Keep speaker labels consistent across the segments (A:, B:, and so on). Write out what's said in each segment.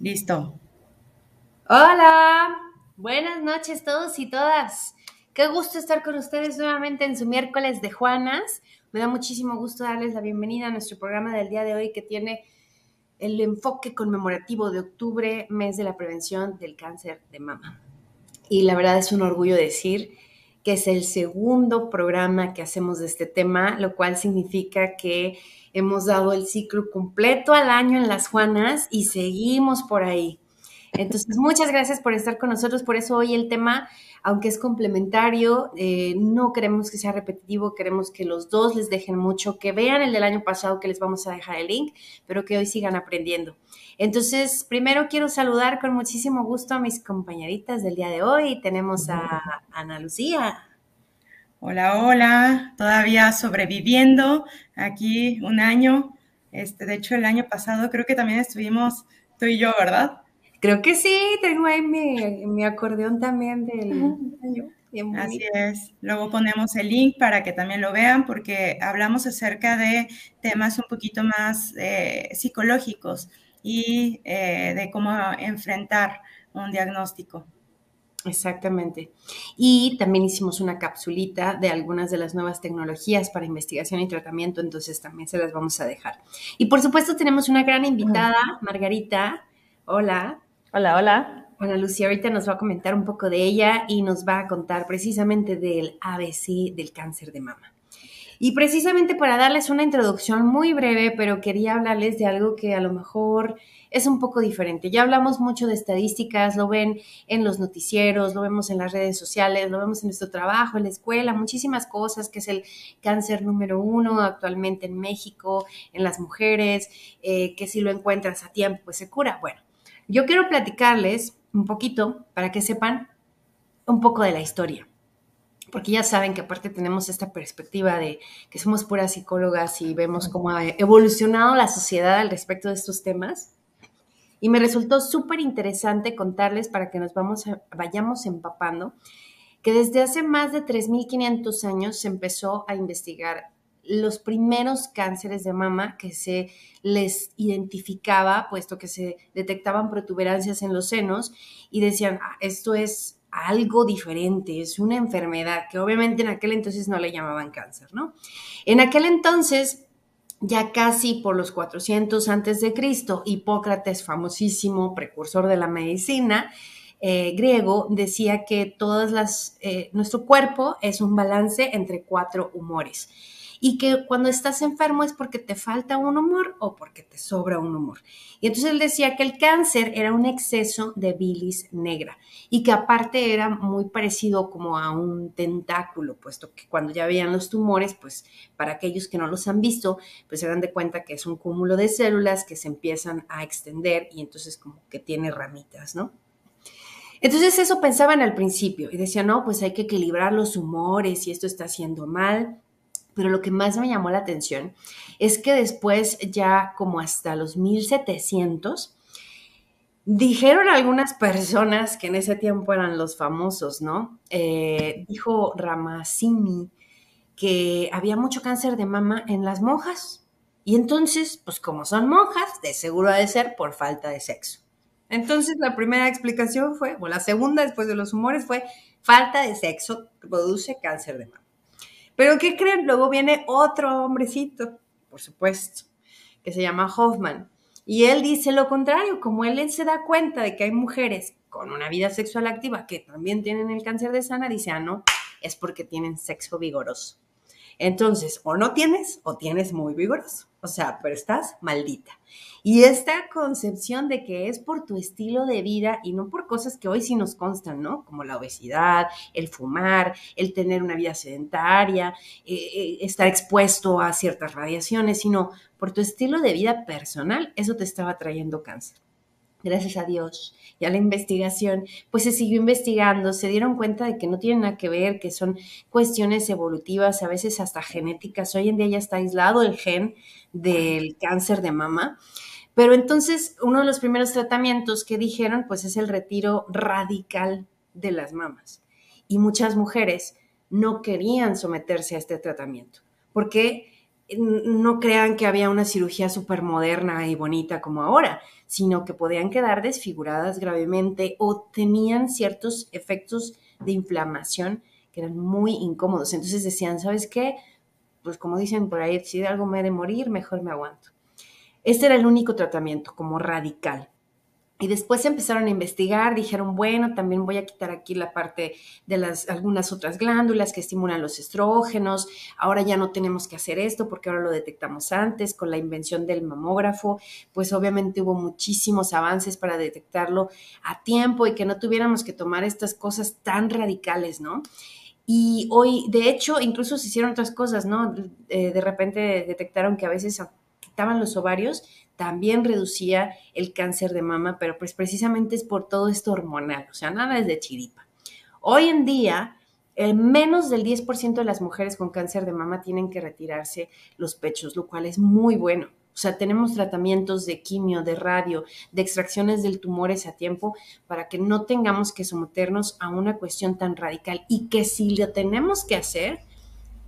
A: Listo.
B: Hola, buenas noches todos y todas. Qué gusto estar con ustedes nuevamente en su miércoles de Juanas. Me da muchísimo gusto darles la bienvenida a nuestro programa del día de hoy que tiene el enfoque conmemorativo de octubre, mes de la prevención del cáncer de mama. Y la verdad es un orgullo decir que es el segundo programa que hacemos de este tema, lo cual significa que hemos dado el ciclo completo al año en las Juanas y seguimos por ahí. Entonces, muchas gracias por estar con nosotros. Por eso hoy el tema, aunque es complementario, eh, no queremos que sea repetitivo, queremos que los dos les dejen mucho, que vean el del año pasado que les vamos a dejar el link, pero que hoy sigan aprendiendo. Entonces, primero quiero saludar con muchísimo gusto a mis compañeritas del día de hoy. Tenemos a Ana Lucía.
A: Hola, hola, todavía sobreviviendo aquí un año. Este, de hecho, el año pasado creo que también estuvimos tú y yo, ¿verdad?
B: Creo que sí, tengo ahí mi, acordeón también del año.
A: Así es. Luego ponemos el link para que también lo vean porque hablamos acerca de temas un poquito más eh, psicológicos y eh, de cómo enfrentar un diagnóstico.
B: Exactamente. Y también hicimos una capsulita de algunas de las nuevas tecnologías para investigación y tratamiento, entonces también se las vamos a dejar. Y por supuesto tenemos una gran invitada, Margarita. Hola.
C: Hola, hola.
B: Ana Lucía ahorita nos va a comentar un poco de ella y nos va a contar precisamente del ABC del cáncer de mama. Y precisamente para darles una introducción muy breve, pero quería hablarles de algo que a lo mejor es un poco diferente. Ya hablamos mucho de estadísticas, lo ven en los noticieros, lo vemos en las redes sociales, lo vemos en nuestro trabajo, en la escuela, muchísimas cosas, que es el cáncer número uno actualmente en México, en las mujeres, eh, que si lo encuentras a tiempo, pues se cura. Bueno, yo quiero platicarles un poquito para que sepan un poco de la historia porque ya saben que aparte tenemos esta perspectiva de que somos puras psicólogas y vemos cómo ha evolucionado la sociedad al respecto de estos temas. Y me resultó súper interesante contarles para que nos vamos vayamos empapando que desde hace más de 3.500 años se empezó a investigar los primeros cánceres de mama que se les identificaba, puesto que se detectaban protuberancias en los senos y decían, ah, esto es algo diferente, es una enfermedad que obviamente en aquel entonces no le llamaban cáncer, ¿no? En aquel entonces, ya casi por los 400 antes de Cristo, Hipócrates, famosísimo precursor de la medicina eh, griego, decía que todas las, eh, nuestro cuerpo es un balance entre cuatro humores y que cuando estás enfermo es porque te falta un humor o porque te sobra un humor. Y entonces él decía que el cáncer era un exceso de bilis negra y que aparte era muy parecido como a un tentáculo, puesto que cuando ya veían los tumores, pues para aquellos que no los han visto, pues se dan de cuenta que es un cúmulo de células que se empiezan a extender y entonces como que tiene ramitas, ¿no? Entonces eso pensaban al principio y decían, no, pues hay que equilibrar los humores y esto está haciendo mal pero lo que más me llamó la atención es que después, ya como hasta los 1700, dijeron algunas personas que en ese tiempo eran los famosos, ¿no? Eh, dijo Ramazzini que había mucho cáncer de mama en las monjas. Y entonces, pues como son monjas, de seguro ha de ser por falta de sexo. Entonces la primera explicación fue, o la segunda después de los humores fue, falta de sexo produce cáncer de mama. Pero ¿qué creen? Luego viene otro hombrecito, por supuesto, que se llama Hoffman. Y él dice lo contrario, como él se da cuenta de que hay mujeres con una vida sexual activa que también tienen el cáncer de sana, dice, ah, no, es porque tienen sexo vigoroso. Entonces, o no tienes o tienes muy vigoroso. O sea, pero estás maldita. Y esta concepción de que es por tu estilo de vida y no por cosas que hoy sí nos constan, ¿no? Como la obesidad, el fumar, el tener una vida sedentaria, eh, eh, estar expuesto a ciertas radiaciones, sino por tu estilo de vida personal, eso te estaba trayendo cáncer gracias a Dios y a la investigación, pues se siguió investigando, se dieron cuenta de que no tienen nada que ver, que son cuestiones evolutivas, a veces hasta genéticas. Hoy en día ya está aislado el gen del cáncer de mama. Pero entonces uno de los primeros tratamientos que dijeron, pues es el retiro radical de las mamas. Y muchas mujeres no querían someterse a este tratamiento, porque no crean que había una cirugía súper moderna y bonita como ahora, sino que podían quedar desfiguradas gravemente o tenían ciertos efectos de inflamación que eran muy incómodos. Entonces decían, ¿sabes qué? Pues como dicen por ahí, si de algo me he de morir, mejor me aguanto. Este era el único tratamiento, como radical. Y después empezaron a investigar, dijeron, bueno, también voy a quitar aquí la parte de las algunas otras glándulas que estimulan los estrógenos. Ahora ya no tenemos que hacer esto porque ahora lo detectamos antes con la invención del mamógrafo. Pues obviamente hubo muchísimos avances para detectarlo a tiempo y que no tuviéramos que tomar estas cosas tan radicales, ¿no? Y hoy, de hecho, incluso se hicieron otras cosas, ¿no? Eh, de repente detectaron que a veces quitaban los ovarios también reducía el cáncer de mama, pero pues precisamente es por todo esto hormonal, o sea, nada es de chiripa. Hoy en día, menos del 10% de las mujeres con cáncer de mama tienen que retirarse los pechos, lo cual es muy bueno. O sea, tenemos tratamientos de quimio, de radio, de extracciones del tumores a tiempo para que no tengamos que someternos a una cuestión tan radical y que si lo tenemos que hacer,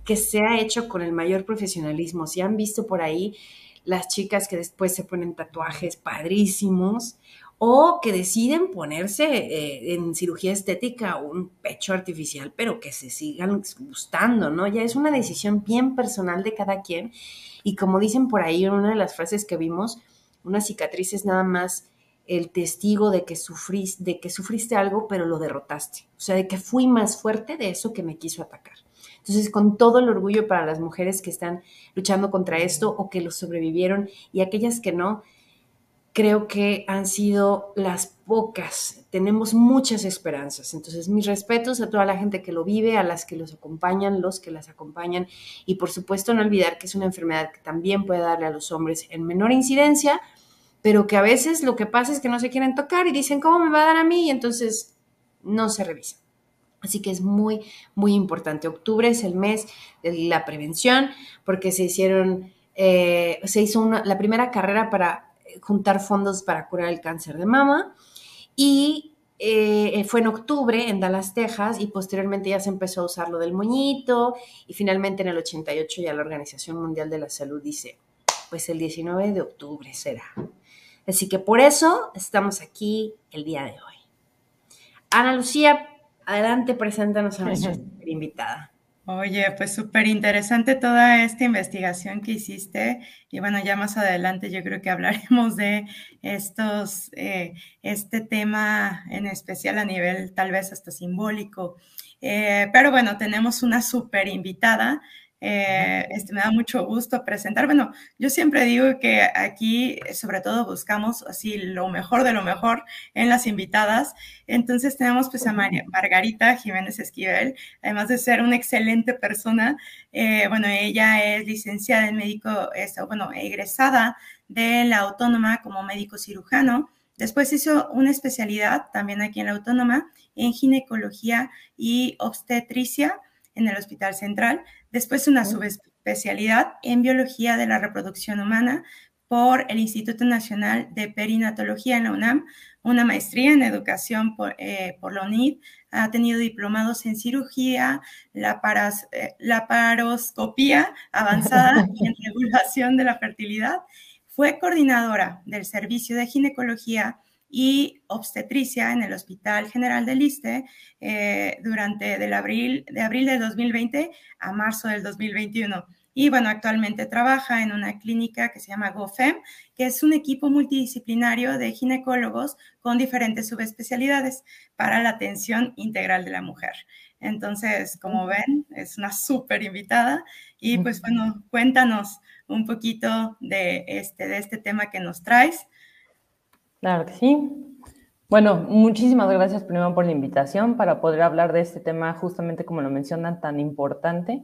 B: que sea hecho con el mayor profesionalismo. Si han visto por ahí las chicas que después se ponen tatuajes padrísimos o que deciden ponerse eh, en cirugía estética un pecho artificial, pero que se sigan gustando, ¿no? Ya es una decisión bien personal de cada quien. Y como dicen por ahí, una de las frases que vimos, una cicatriz es nada más el testigo de que, sufriste, de que sufriste algo, pero lo derrotaste. O sea, de que fui más fuerte de eso que me quiso atacar. Entonces, con todo el orgullo para las mujeres que están luchando contra esto o que lo sobrevivieron y aquellas que no, creo que han sido las pocas. Tenemos muchas esperanzas. Entonces, mis respetos a toda la gente que lo vive, a las que los acompañan, los que las acompañan y por supuesto no olvidar que es una enfermedad que también puede darle a los hombres en menor incidencia, pero que a veces lo que pasa es que no se quieren tocar y dicen, ¿cómo me va a dar a mí? Y entonces no se revisan. Así que es muy, muy importante. Octubre es el mes de la prevención porque se hicieron, eh, se hizo la primera carrera para juntar fondos para curar el cáncer de mama y eh, fue en octubre en Dallas, Texas y posteriormente ya se empezó a usar lo del moñito y finalmente en el 88 ya la Organización Mundial de la Salud dice, pues el 19 de octubre será. Así que por eso estamos aquí el día de hoy. Ana Lucía, Adelante, preséntanos a nuestra invitada.
A: Oye, pues súper interesante toda esta investigación que hiciste y bueno, ya más adelante yo creo que hablaremos de estos, eh, este tema en especial a nivel tal vez hasta simbólico. Eh, pero bueno, tenemos una súper invitada eh, este, me da mucho gusto presentar. Bueno, yo siempre digo que aquí sobre todo buscamos así lo mejor de lo mejor en las invitadas. Entonces tenemos pues a Margarita Jiménez Esquivel, además de ser una excelente persona. Eh, bueno, ella es licenciada en médico, bueno, egresada de la Autónoma como médico cirujano. Después hizo una especialidad también aquí en la Autónoma en ginecología y obstetricia en el Hospital Central, después una subespecialidad en biología de la reproducción humana por el Instituto Nacional de Perinatología en la UNAM, una maestría en educación por, eh, la UNID, ha tenido diplomados en cirugía, la, eh, la paroscopía avanzada y en regulación de la fertilidad. Fue coordinadora del Servicio de Ginecología y obstetricia en el Hospital General del Liste eh, durante del abril, de abril de 2020 a marzo del 2021. Y bueno, actualmente trabaja en una clínica que se llama GoFem, que es un equipo multidisciplinario de ginecólogos con diferentes subespecialidades para la atención integral de la mujer. Entonces, como ven, es una súper invitada. Y pues bueno, cuéntanos un poquito de este, de este tema que nos traes.
C: Claro que sí. Bueno, muchísimas gracias primero por la invitación para poder hablar de este tema justamente como lo mencionan, tan importante.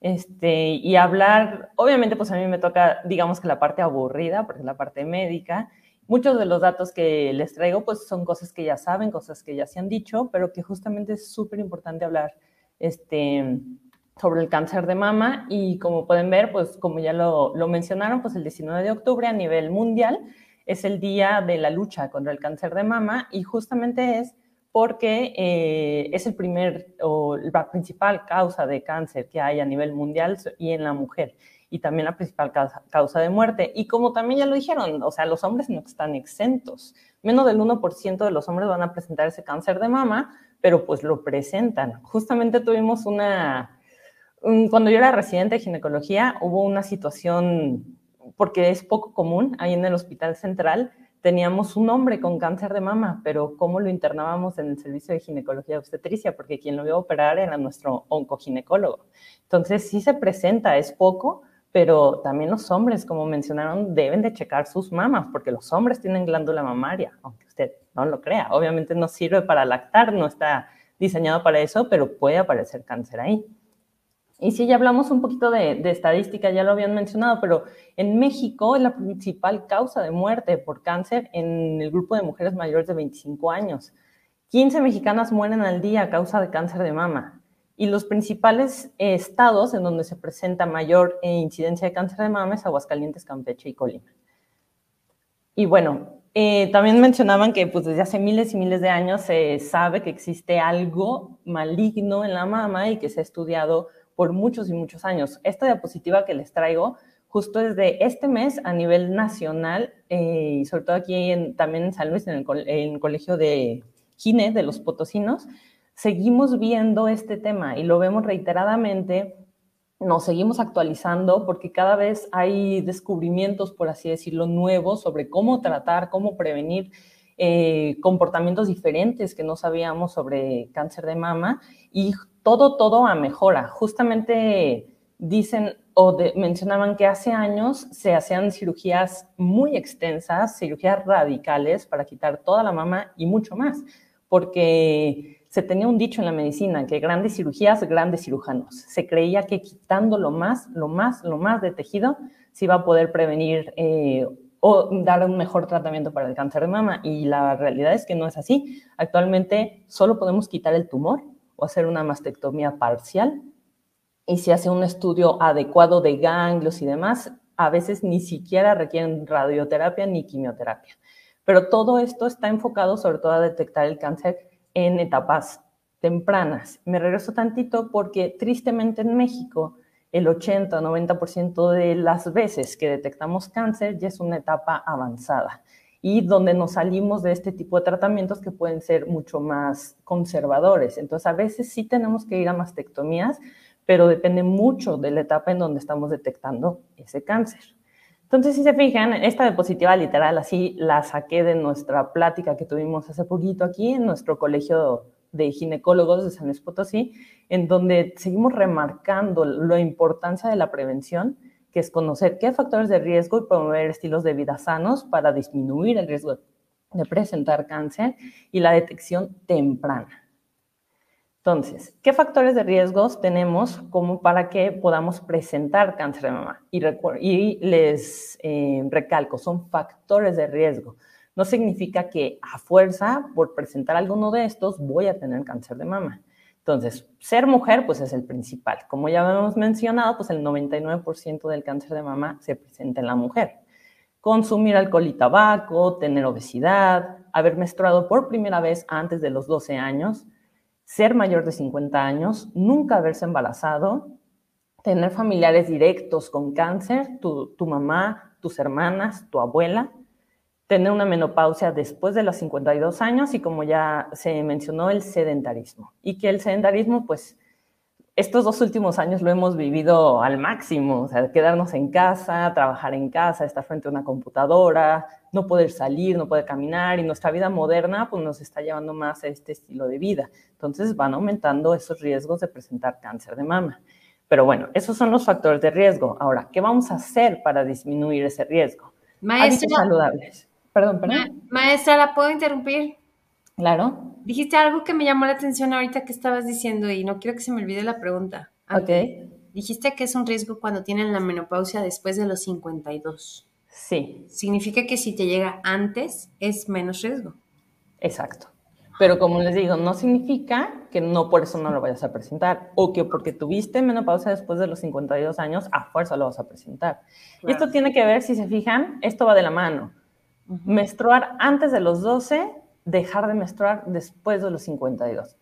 C: Este, y hablar, obviamente pues a mí me toca, digamos que la parte aburrida, porque es la parte médica. Muchos de los datos que les traigo pues son cosas que ya saben, cosas que ya se han dicho, pero que justamente es súper importante hablar este, sobre el cáncer de mama y como pueden ver, pues como ya lo, lo mencionaron, pues el 19 de octubre a nivel mundial es el día de la lucha contra el cáncer de mama y justamente es porque eh, es el primer o la principal causa de cáncer que hay a nivel mundial y en la mujer. y también la principal causa, de muerte. Y como también ya lo dijeron, o sea, los hombres no están exentos. Menos del 1% de los hombres van a presentar ese cáncer de mama, pero pues lo presentan. Justamente tuvimos una, cuando yo era residente de ginecología, hubo una situación, porque es poco común, ahí en el Hospital Central, teníamos un hombre con cáncer de mama, pero ¿cómo lo internábamos en el servicio de ginecología obstetricia? Porque quien lo iba a operar era nuestro oncoginecólogo. Entonces, sí se presenta, es poco, pero también los hombres, como mencionaron, deben de checar sus mamas, porque los hombres tienen glándula mamaria, aunque usted no lo crea. Obviamente no sirve para lactar, no está diseñado para eso, pero puede aparecer cáncer ahí. Y si ya hablamos un poquito de, estadística, ya lo habían mencionado, pero en México es la principal causa de muerte por cáncer en el grupo de mujeres mayores de 25 años. 15 mexicanas mueren al día a causa de cáncer de mama. Y los principales estados en donde se presenta mayor eh, incidencia de cáncer de mama es Aguascalientes, Campeche y Colima. Y bueno, eh, también mencionaban que pues, desde hace miles y miles de años se sabe que existe algo maligno en la mama y que se ha estudiado por muchos y muchos años. Esta diapositiva que les traigo justo desde este mes a nivel nacional eh, y sobre todo aquí en, también en San Luis, en el, colegio de Gine de los Potosinos, seguimos viendo este tema y lo vemos reiteradamente, nos seguimos actualizando porque cada vez hay descubrimientos, por así decirlo, nuevos sobre cómo tratar, cómo prevenir eh, comportamientos diferentes que no sabíamos sobre cáncer de mama. Y todo, todo a mejora. Justamente dicen o mencionaban que hace años se hacían cirugías muy extensas, cirugías radicales para quitar toda la mama y mucho más, porque se tenía un dicho en la medicina que grandes cirugías, grandes cirujanos. Se creía que quitando lo más, lo más, lo más de tejido, se iba a poder prevenir eh, o dar un mejor tratamiento para el cáncer de mama. Y la realidad es que no es así. Actualmente solo podemos quitar el tumor o hacer una mastectomía parcial. Y si hace un estudio adecuado de ganglios y demás, a veces ni siquiera requieren radioterapia ni quimioterapia. Pero todo esto está enfocado sobre todo a detectar el cáncer en etapas tempranas. Me regreso tantito porque tristemente en México el 80-90% de las veces que detectamos cáncer ya es una etapa avanzada y donde nos salimos de este tipo de tratamientos que pueden ser mucho más conservadores. Entonces, a veces sí tenemos que ir a mastectomías, pero depende mucho de la etapa en donde estamos detectando ese cáncer. Entonces, si se fijan, esta diapositiva literal así la saqué de nuestra plática que tuvimos hace poquito aquí en nuestro colegio de ginecólogos de San Luis Potosí, en donde seguimos remarcando la importancia de la prevención que es conocer qué factores de riesgo y promover estilos de vida sanos para disminuir el riesgo de presentar cáncer y la detección temprana. Entonces, ¿qué factores de riesgos tenemos como para que podamos presentar cáncer de mama? Y, y les eh, recalco, son factores de riesgo. No significa que a fuerza, por presentar alguno de estos, voy a tener cáncer de mama. Entonces, ser mujer, pues es el principal. Como ya hemos mencionado, pues el 99% del cáncer de mama se presenta en la mujer. Consumir alcohol y tabaco, tener obesidad, haber menstruado por primera vez antes de los 12 años, ser mayor de 50 años, nunca haberse embarazado, tener familiares directos con cáncer, tu, tu mamá, tus hermanas, tu abuela, tener una menopausia después de los 52 años y como ya se mencionó, el sedentarismo. Y que el sedentarismo, pues, estos dos últimos años lo hemos vivido al máximo, o sea, quedarnos en casa, trabajar en casa, estar frente a una computadora, no poder salir, no poder caminar y nuestra vida moderna pues nos está llevando más a este estilo de vida. Entonces van aumentando esos riesgos de presentar cáncer de mama. Pero bueno, esos son los factores de riesgo. Ahora, ¿qué vamos a hacer para disminuir ese riesgo?
B: Maestra,
C: saludables. Perdón, perdón.
B: maestra, ¿la puedo interrumpir?
C: Claro.
B: Dijiste algo que me llamó la atención ahorita que estabas diciendo y no quiero que se me olvide la pregunta.
C: Ok.
B: Dijiste que es un riesgo cuando tienen la menopausia después de los 52.
C: Sí.
B: Significa que si te llega antes es menos riesgo.
C: Exacto. Pero como les digo, no significa que no por eso no lo vayas a presentar o que porque tuviste menopausia después de los 52 años, a fuerza lo vas a presentar. Y esto tiene que ver, si se fijan, esto va de la mano. Menstruar antes de los 12, dejar de menstruar después de los 52.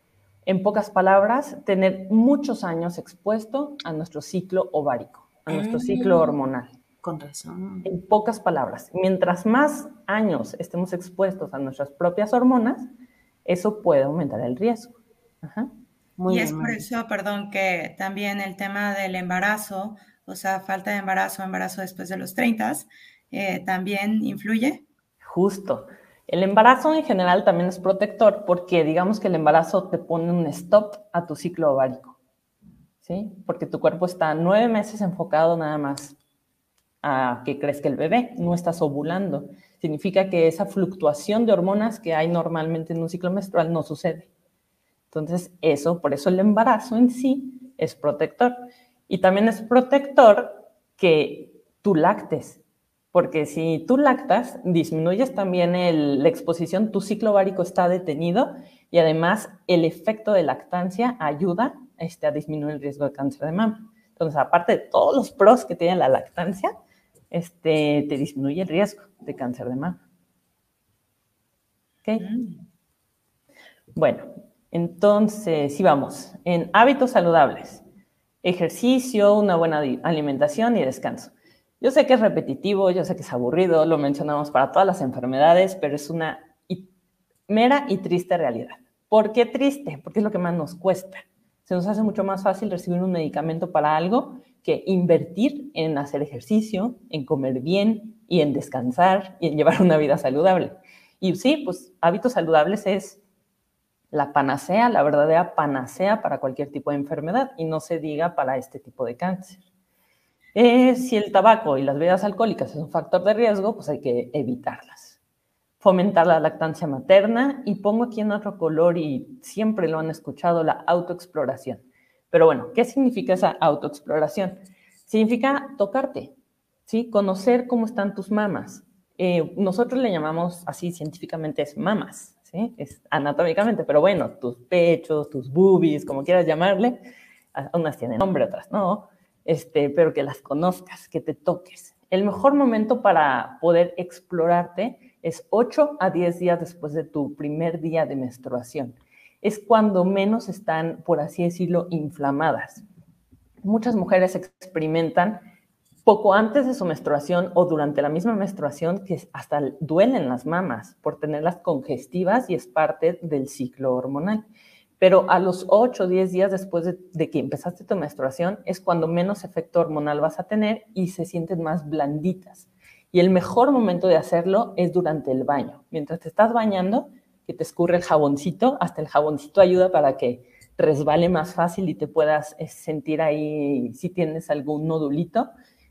C: En pocas palabras, tener muchos años expuesto a nuestro ciclo ovárico, a nuestro ciclo ah, hormonal.
B: Con razón.
C: En pocas palabras, mientras más años estemos expuestos a nuestras propias hormonas, eso puede aumentar el riesgo.
A: y es por eso, perdón, que también el tema del embarazo, o sea, falta de embarazo, embarazo después de los 30, eh, también influye.
C: Justo. El embarazo en general también es protector porque digamos que el embarazo te pone un stop a tu ciclo ovárico, ¿sí? Porque tu cuerpo está nueve meses enfocado nada más a que crezca el bebé, no estás ovulando. Significa que esa fluctuación de hormonas que hay normalmente en un ciclo menstrual no sucede. Entonces, eso, por eso el embarazo en sí es protector. Y también es protector que tú lactes, porque si tú lactas, disminuyes también la exposición, tu ciclo ovárico está detenido y además el efecto de lactancia ayuda este, a disminuir el riesgo de cáncer de mama. Entonces, aparte de todos los pros que tiene la lactancia, este, te disminuye el riesgo de cáncer de mama. ¿Ok? Mm. Bueno, entonces, sí vamos, en hábitos saludables, ejercicio, una buena alimentación y descanso. Yo sé que es repetitivo, yo sé que es aburrido, lo mencionamos para todas las enfermedades, pero es una mera y triste realidad. ¿Por qué triste? Porque es lo que más nos cuesta. Se nos hace mucho más fácil recibir un medicamento para algo que invertir en hacer ejercicio, en comer bien y en descansar y en llevar una vida saludable. Y sí, pues hábitos saludables es la panacea, la verdadera panacea para cualquier tipo de enfermedad y no se diga para este tipo de cáncer. Eh, si el tabaco y las bebidas alcohólicas es un factor de riesgo, pues hay que evitarlas. Fomentar la lactancia materna y pongo aquí en otro color y siempre lo han escuchado, la autoexploración. Pero bueno, ¿qué significa esa autoexploración? Significa tocarte, ¿sí? Conocer cómo están tus mamas. Eh, nosotros le llamamos así científicamente es mamas, ¿sí? Es anatómicamente, pero bueno, tus pechos, tus boobies, como quieras llamarle, unas tienen nombre, otras no este, pero que las conozcas, que te toques. El mejor momento para poder explorarte es 8 a 10 días después de tu primer día de menstruación. Es cuando menos están, por así decirlo, inflamadas. Muchas mujeres experimentan poco antes de su menstruación o durante la misma menstruación que hasta duelen las mamas por tenerlas congestivas y es parte del ciclo hormonal pero a los 8 o 10 días después de, que empezaste tu menstruación es cuando menos efecto hormonal vas a tener y se sienten más blanditas. Y el mejor momento de hacerlo es durante el baño. Mientras te estás bañando, que te escurre el jaboncito, hasta el jaboncito ayuda para que resbale más fácil y te puedas eh, sentir ahí si tienes algún nodulito,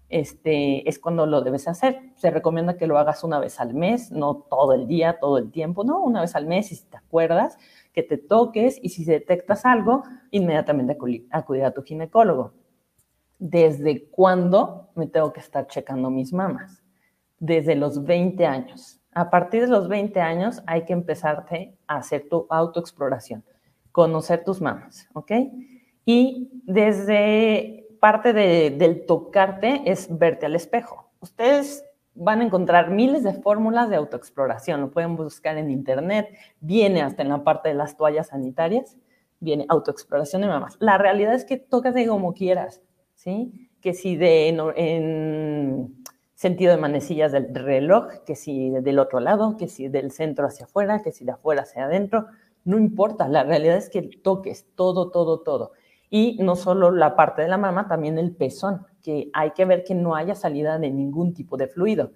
C: este, es cuando lo debes hacer. Se recomienda que lo hagas una vez al mes, no todo el día, todo el tiempo, no, una vez al mes y si te acuerdas, que te toques y si detectas algo, inmediatamente acudir a tu ginecólogo. ¿Desde cuándo me tengo que estar checando mis mamas? Desde los 20 años. A partir de los 20 años hay que empezarte a hacer tu autoexploración, conocer tus mamas, ¿ok? Y desde parte del tocarte es verte al espejo. Ustedes van a encontrar miles de fórmulas de autoexploración. Lo pueden buscar en internet. Viene hasta en la parte de las toallas sanitarias. Viene autoexploración de mamás. La realidad es que de como quieras, ¿sí? Que si de en, sentido de manecillas del reloj, que si del otro lado, que si del centro hacia afuera, que si de afuera hacia adentro, no importa. La realidad es que toques todo, todo, todo. Y no solo la parte de la mama, también el pezón, que hay que ver que no haya salida de ningún tipo de fluido.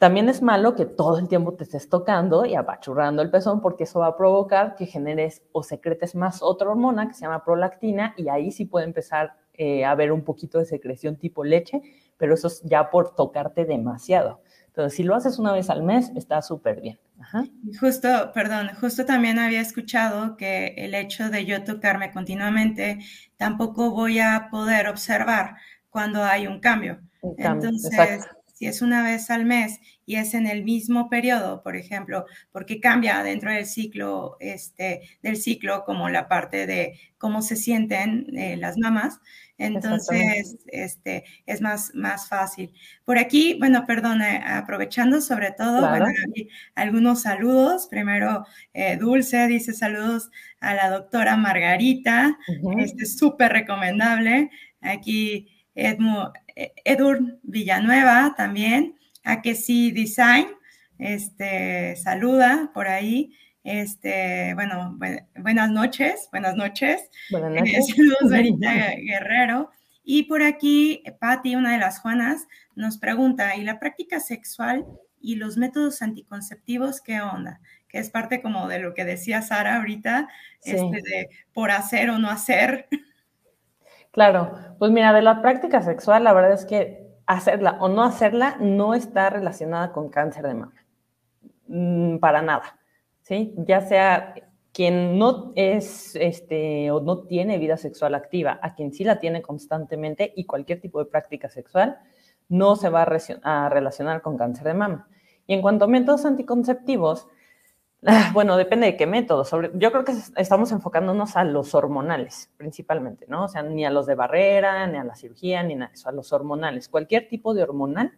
C: También es malo que todo el tiempo te estés tocando y apachurrando el pezón porque eso va a provocar que generes o secretes más otra hormona que se llama prolactina y ahí sí puede empezar eh, a haber un poquito de secreción tipo leche, pero eso es ya por tocarte demasiado. Entonces, si lo haces una vez al mes, está súper bien.
A: Justo, perdón, justo también había escuchado que el hecho de yo tocarme continuamente, tampoco voy a poder observar cuando hay un cambio. Entonces, si es una vez al mes y es en el mismo periodo, por ejemplo, porque cambia dentro del ciclo, este, del ciclo como la parte de cómo se sienten eh, las mamás, entonces, este, es más, más fácil. Por aquí, bueno, perdón, aprovechando sobre todo, bueno, algunos saludos. Primero, eh, Dulce dice saludos a la doctora Margarita, este es súper recomendable. Aquí Edur Villanueva también, a que sí Design, este, saluda por ahí. Este, bueno, buenas noches, buenas noches. Buenas noches. saludos, Guerrero. Y por aquí, Patti, una de las Juanas, nos pregunta, ¿y la práctica sexual y los métodos anticonceptivos qué onda? Que es parte como de lo que decía Sara ahorita, este, de por hacer o no hacer.
C: Claro, pues mira, de la práctica sexual, la verdad es que hacerla o no hacerla no está relacionada con cáncer de mama. Mm, para nada. Ya sea quien no es este, o no tiene vida sexual activa, a quien sí la tiene constantemente y cualquier tipo de práctica sexual, no se va a, relacionar con cáncer de mama. Y en cuanto a métodos anticonceptivos, ah, bueno, depende de qué método. yo creo que estamos enfocándonos a los hormonales, principalmente, ¿no? O sea, ni a los de barrera, ni a la cirugía, ni a eso, a los hormonales. Cualquier tipo de hormonal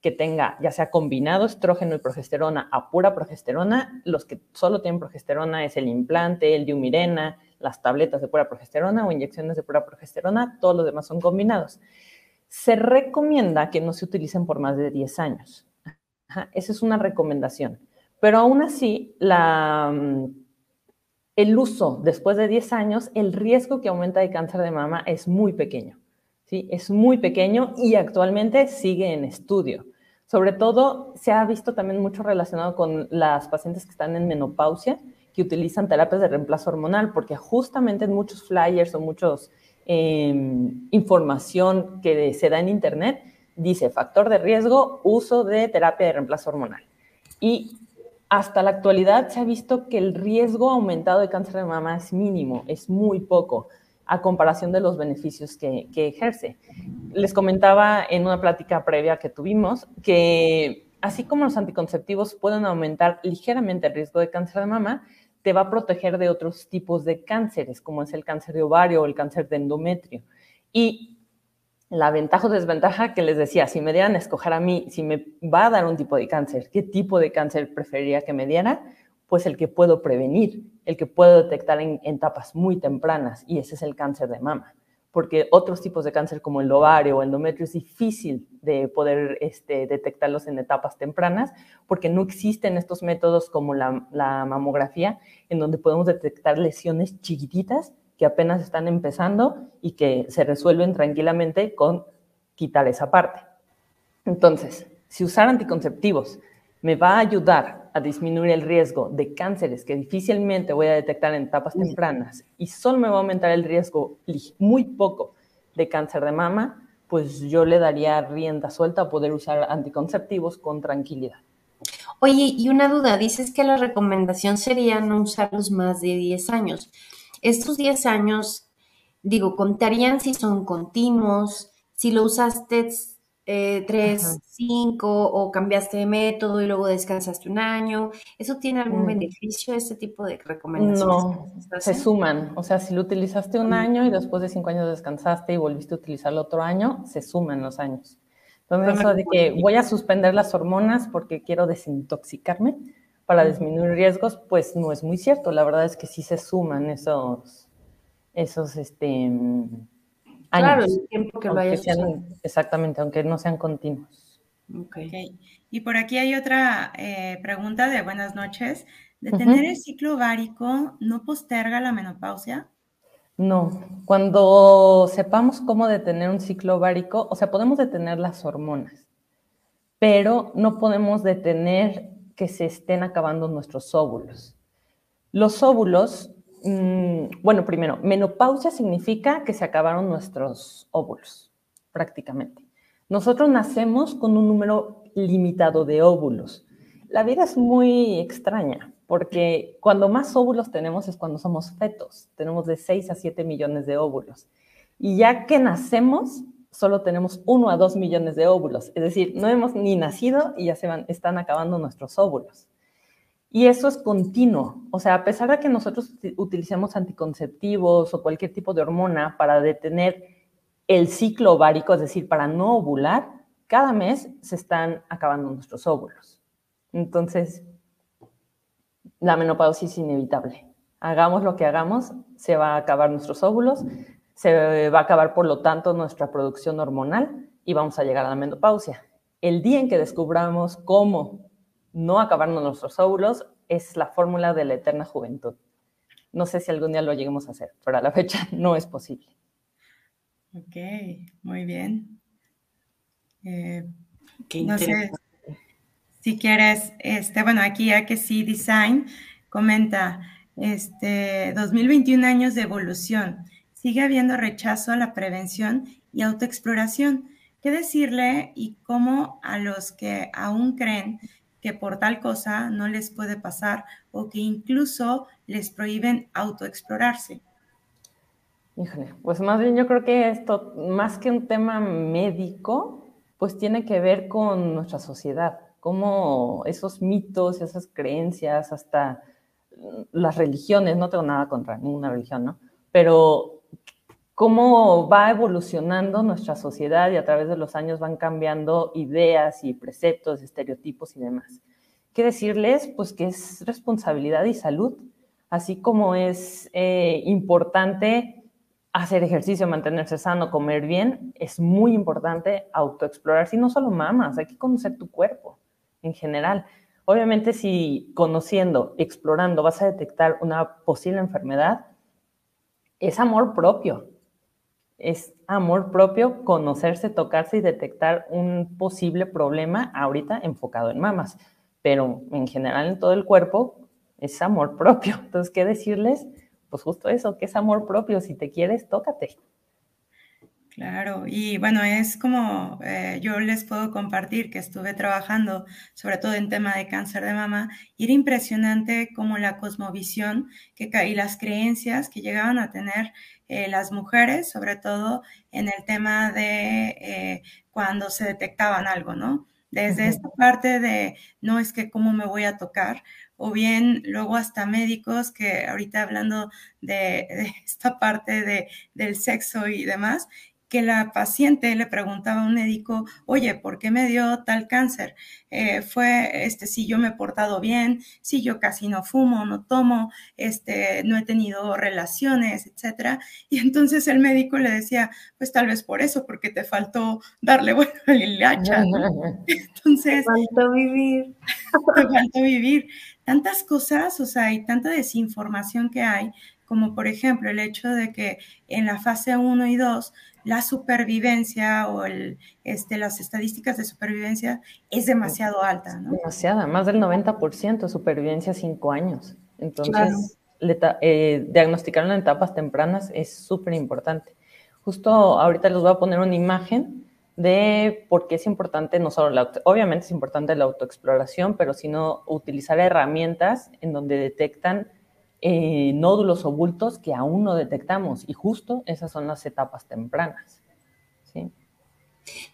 C: que tenga ya sea combinado estrógeno y progesterona a pura progesterona, los que solo tienen progesterona es el implante, el diumirena, las tabletas de pura progesterona o inyecciones de pura progesterona, todos los demás son combinados. Se recomienda que no se utilicen por más de 10 años. esa es una recomendación. Pero aún así, mm, el uso después de 10 años, el riesgo que aumenta de cáncer de mama es muy pequeño. ¿sí? Es muy pequeño y actualmente sigue en estudio. Sobre todo se ha visto también mucho relacionado con las pacientes que están en menopausia, que utilizan terapias de reemplazo hormonal, porque justamente en muchos flyers o muchos em, información que se da en internet dice factor de riesgo, uso de terapia de reemplazo hormonal. Y hasta la actualidad se ha visto que el riesgo aumentado de cáncer de mama es mínimo, es muy poco a comparación de los beneficios que, ejerce. Les comentaba en una plática previa que tuvimos que así como los anticonceptivos pueden aumentar ligeramente el riesgo de cáncer de mama, te va a proteger de otros tipos de cánceres, como es el cáncer de ovario o el cáncer de endometrio. Y la ventaja o desventaja que les decía, si me dieran a escoger a mí, si me va a dar un tipo de cáncer, ¿qué tipo de cáncer preferiría que me diera? Pues el que puedo prevenir, el que puedo detectar en, etapas muy tempranas, y ese es el cáncer de mama. Porque otros tipos de cáncer como el ovario o el endometrio es difícil de poder este, detectarlos en etapas tempranas, porque no existen estos métodos como la, la mamografía, en donde podemos detectar lesiones chiquititas que apenas están empezando y que se resuelven tranquilamente con quitar esa parte. Entonces, si usar anticonceptivos me va a ayudar a disminuir el riesgo de cánceres que difícilmente voy a detectar en etapas tempranas y solo me va a aumentar el riesgo muy poco de cáncer de mama, pues yo le daría rienda suelta a poder usar anticonceptivos con tranquilidad.
B: Oye, y una duda, dices que la recomendación sería no usarlos más de 10 años. Estos 10 años, digo, contarían si son continuos, si lo usaste eh, tres, cinco, o cambiaste de método y luego descansaste un año. ¿Eso tiene algún mm. beneficio, este tipo de recomendaciones?
C: No, se suman. O sea, si lo utilizaste un año y después de cinco años descansaste y volviste a utilizarlo otro año, se suman los años. Entonces, eso de que voy a suspender las hormonas porque quiero desintoxicarme para disminuir riesgos, pues no es muy cierto. La verdad es que sí se suman esos, esos, este, Claro, el tiempo que lo hayas Exactamente, aunque no sean continuos.
A: Okay. Y por aquí hay otra eh, pregunta de buenas noches. ¿Detener el ciclo ovárico no posterga la menopausia?
C: No, cuando sepamos cómo detener un ciclo ovárico, o sea, podemos detener las hormonas, pero no podemos detener que se estén acabando nuestros óvulos. Los óvulos Mm, bueno, primero, menopausia significa que se acabaron nuestros óvulos, prácticamente. Nosotros nacemos con un número limitado de óvulos. La vida es muy extraña, porque cuando más óvulos tenemos es cuando somos fetos. Tenemos de 6 a 7 millones de óvulos. Y ya que nacemos, solo tenemos 1 a 2 millones de óvulos. Es decir, no hemos ni nacido y ya se van, están acabando nuestros óvulos. Y eso es continuo. O sea, a pesar de que nosotros utilicemos anticonceptivos o cualquier tipo de hormona para detener el ciclo ovárico, es decir, para no ovular, cada mes se están acabando nuestros óvulos. Entonces, la menopausia es inevitable. Hagamos lo que hagamos, se va a acabar nuestros óvulos, se va a acabar, por lo tanto, nuestra producción hormonal y vamos a llegar a la menopausia. El día en que descubramos cómo no acabarnos nuestros óvulos es la fórmula de la eterna juventud. No sé si algún día lo lleguemos a hacer, pero a la fecha no es posible.
A: Ok, muy bien. Eh, no sé si quieres, este, bueno, aquí a que sí Design comenta, este, 2021 años de evolución. Sigue habiendo rechazo a la prevención y autoexploración. ¿Qué decirle y cómo a los que aún creen que por tal cosa no les puede pasar o que incluso les prohíben autoexplorarse?
C: Híjole, pues más bien yo creo que esto, más que un tema médico, pues tiene que ver con nuestra sociedad, cómo esos mitos, esas creencias, hasta las religiones, no tengo nada contra ninguna religión, ¿no? Pero cómo va evolucionando nuestra sociedad y a través de los años van cambiando ideas y preceptos, estereotipos y demás. ¿Qué decirles? Pues que es responsabilidad y salud, así como es eh, importante hacer ejercicio, mantenerse sano, comer bien, es muy importante autoexplorarse y no solo mamas, hay que conocer tu cuerpo en general. Obviamente si conociendo, explorando, vas a detectar una posible enfermedad, es amor propio. Es amor propio conocerse, tocarse y detectar un posible problema ahorita enfocado en mamas. Pero en general en todo el cuerpo es amor propio. Entonces, ¿qué decirles? Pues justo eso, que es amor propio. Si te quieres, tócate.
A: Claro, y bueno, es como eh, yo les puedo compartir que estuve trabajando sobre todo en tema de cáncer de mama y era impresionante como la cosmovisión que, y las creencias que llegaban a tener eh, las mujeres, sobre todo en el tema de eh, cuando se detectaban algo, ¿no? Desde esta parte de no es que cómo me voy a tocar, o bien luego hasta médicos que ahorita hablando de, de esta parte de, del sexo y demás, que la paciente le preguntaba a un médico, oye, ¿por qué me dio tal cáncer? Eh, fue este, si yo me he portado bien, si yo casi no fumo, no tomo, este, no he tenido relaciones, etcétera. Y entonces el médico le decía, pues tal vez por eso, porque te faltó darle bueno el hacha. Entonces. Te
B: faltó vivir.
A: Te faltó vivir. Tantas cosas, o sea, hay tanta desinformación que hay, como por ejemplo el hecho de que en la fase 1 y 2 la supervivencia o el, este, las estadísticas de supervivencia es demasiado alta, ¿no?
C: Demasiada, más del 90% de supervivencia a 5 años. Entonces, eh, diagnosticarlo en etapas tempranas es súper importante. Justo ahorita les voy a poner una imagen de por qué es importante, no solo la, obviamente es importante la autoexploración, pero sino utilizar herramientas en donde detectan eh, nódulos o bultos que aún no detectamos y justo esas son las etapas tempranas. ¿sí?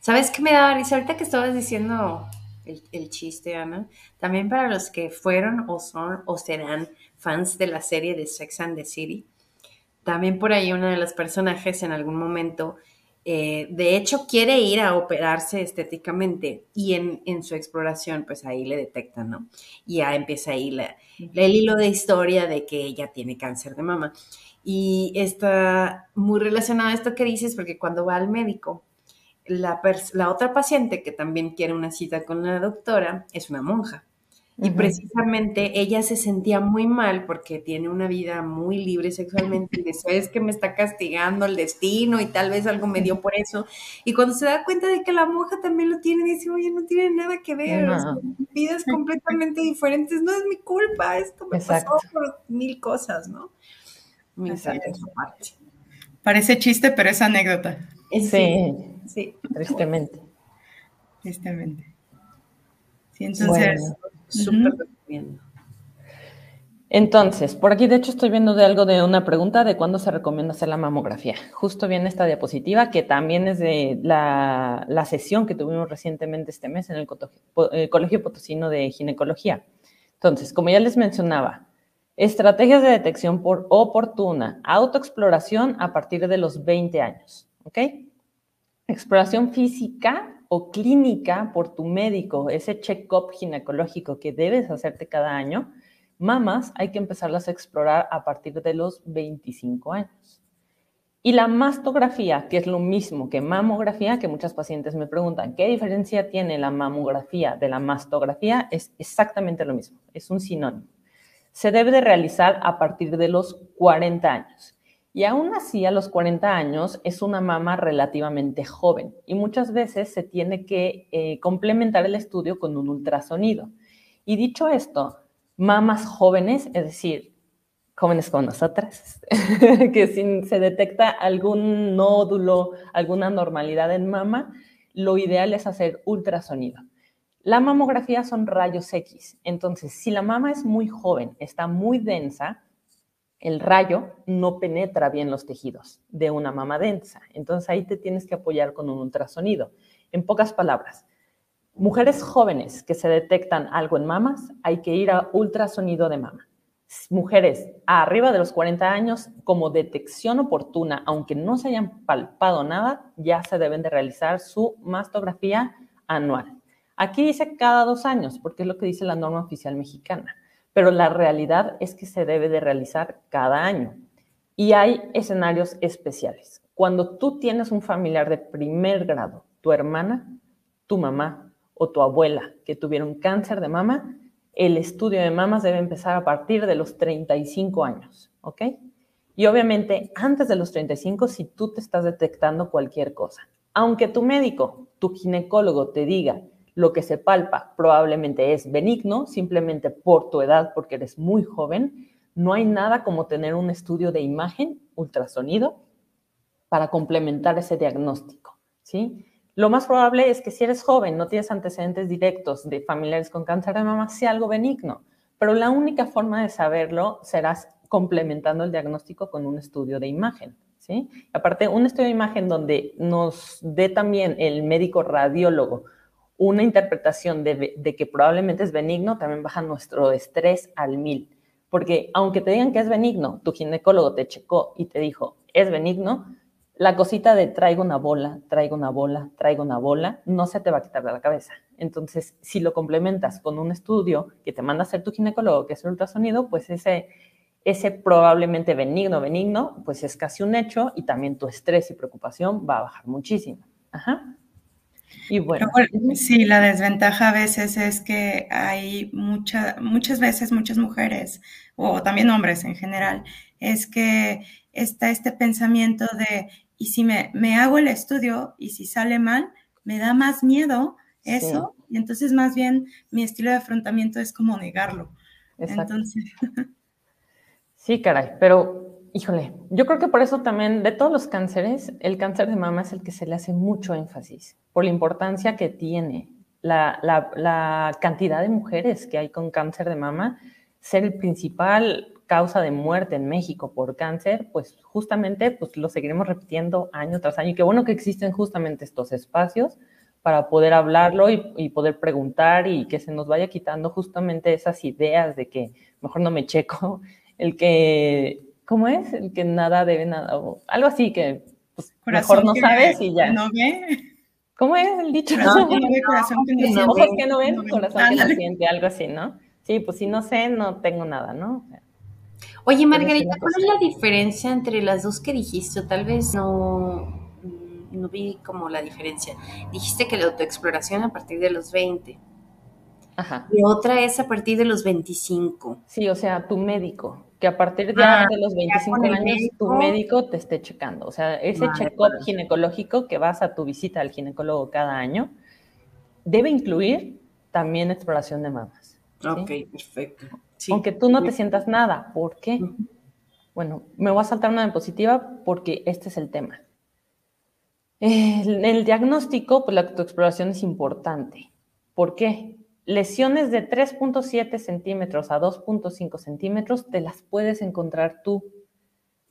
B: ¿Sabes qué me da risa? Ahorita que estabas diciendo el, chiste, Ana, también para los que fueron o son o serán fans de la serie de Sex and the City, también por ahí una de los personajes en algún momento eh, de hecho, quiere ir a operarse estéticamente y en, su exploración, pues ahí le detectan, ¿no? Y ya empieza ahí el hilo de historia de que ella tiene cáncer de mama. Y está muy relacionado a esto que dices, porque cuando va al médico, la, la otra paciente que también quiere una cita con la doctora es una monja. Y precisamente ella se sentía muy mal porque tiene una vida muy libre sexualmente y decía, es que me está castigando el destino y tal vez algo me dio por eso. Y cuando se da cuenta de que la monja también lo tiene, dice, oye, no tiene nada que ver, vidas completamente diferentes, no es mi culpa, esto me pasó por mil cosas, ¿no? Me encanta esa parte.
A: Parece chiste, pero es anécdota.
C: Sí, sí. Tristemente.
A: Tristemente. Sí, entonces...
C: Súper Entonces, por aquí de hecho estoy viendo de algo de una pregunta de cuándo se recomienda hacer la mamografía. Justo viene esta diapositiva que también es de la, sesión que tuvimos recientemente este mes en el, el Colegio Potosino de Ginecología. Entonces, como ya les mencionaba, estrategias de detección por oportuna, autoexploración a partir de los 20 años, ¿ok? Exploración física o clínica por tu médico, ese check-up ginecológico que debes hacerte cada año, mamas hay que empezarlas a explorar a partir de los 25 años. Y la mastografía, que es lo mismo que mamografía, que muchas pacientes me preguntan, ¿qué diferencia tiene la mamografía de la mastografía? Es exactamente lo mismo, es un sinónimo. Se debe de realizar a partir de los 40 años. Y aún así, a los 40 años es una mama relativamente joven y muchas veces se tiene que eh, complementar el estudio con un ultrasonido. Y dicho esto, mamas jóvenes, es decir, jóvenes como nosotras, que si se detecta algún nódulo, alguna normalidad en mama, lo ideal es hacer ultrasonido. La mamografía son rayos X, entonces si la mama es muy joven, está muy densa, el rayo no penetra bien los tejidos de una mama densa. Entonces ahí te tienes que apoyar con un ultrasonido. En pocas palabras, mujeres jóvenes que se detectan algo en mamas, hay que ir a ultrasonido de mama mujeres arriba de los 40 años, como detección oportuna, aunque no se hayan palpado nada, ya se deben de realizar su mastografía anual. Aquí dice cada dos años, porque es lo que dice la norma oficial mexicana, pero la realidad es que se debe de realizar cada año. Y hay escenarios especiales. Cuando tú tienes un familiar de primer grado, tu hermana, tu mamá o tu abuela que tuvieron cáncer de mama, el estudio de mamas debe empezar a partir de los 35 años, ¿ok? Y obviamente antes de los 35 si tú te estás detectando cualquier cosa. Aunque tu médico, tu ginecólogo te diga lo que se palpa probablemente es benigno, simplemente por tu edad, porque eres muy joven, no hay nada como tener un estudio de imagen, ultrasonido, para complementar ese diagnóstico, ¿sí? Lo más probable es que si eres joven, no tienes antecedentes directos de familiares con cáncer de mama, sea algo benigno. Pero la única forma de saberlo será complementando el diagnóstico con un estudio de imagen. ¿sí? Aparte, un estudio de imagen donde nos dé también el médico radiólogo una interpretación de, que probablemente es benigno, también baja nuestro estrés al mil. Porque aunque te digan que es benigno, tu ginecólogo te checó y te dijo, es benigno, la cosita de traigo una bola, traigo una bola, traigo una bola, no se te va a quitar de la cabeza. Entonces, si lo complementas con un estudio que te manda a hacer tu ginecólogo, que es el ultrasonido, pues ese, ese probablemente benigno, benigno, pues es casi un hecho y también tu estrés y preocupación va a bajar muchísimo. Ajá.
A: Y bueno. sí, la desventaja a veces es que hay mucha, muchas veces muchas mujeres, o también hombres en general, es que está este pensamiento de y si me, hago el estudio y si sale mal, me da más miedo eso. Y entonces más bien mi estilo de afrontamiento es como negarlo. Entonces...
C: Sí, caray, pero híjole, yo creo que por eso también de todos los cánceres, el cáncer de mama es el que se le hace mucho énfasis, por la importancia que tiene, la, la cantidad de mujeres que hay con cáncer de mama, ser el principal causa de muerte en México por cáncer, pues justamente pues lo seguiremos repitiendo año tras año. Y qué bueno que existen justamente estos espacios para poder hablarlo y, poder preguntar y que se nos vaya quitando justamente esas ideas de que mejor no me checo, el que, ¿cómo es? El que nada debe nada, o algo así que pues, mejor no sabes y ya.
A: No ve.
C: ¿Cómo es el dicho? No, que no ve, corazón que no, Ojos que no ven, corazón que no siente, algo así, ¿no? Sí, pues si no sé, no tengo nada, ¿no?
B: Oye, Margarita, ¿cuál es la diferencia entre las dos que dijiste? Tal vez no, mm, no vi como la diferencia. Dijiste que la autoexploración a partir de los 20. Ajá. Y otra es a partir de los 25.
C: Sí, o sea, tu médico, que a partir de, ah, los 25 años tu médico te esté checando. O sea, ese check-up ginecológico que vas a tu visita al ginecólogo cada año debe incluir también exploración de mamas.
B: Ok, perfecto.
C: Aunque tú no te sientas nada. ¿Por qué? Bueno, me voy a saltar una diapositiva porque este es el tema. En el diagnóstico, pues la autoexploración es importante. ¿Por qué? Lesiones de 3.7 centímetros a 2.5 centímetros te las puedes encontrar tú,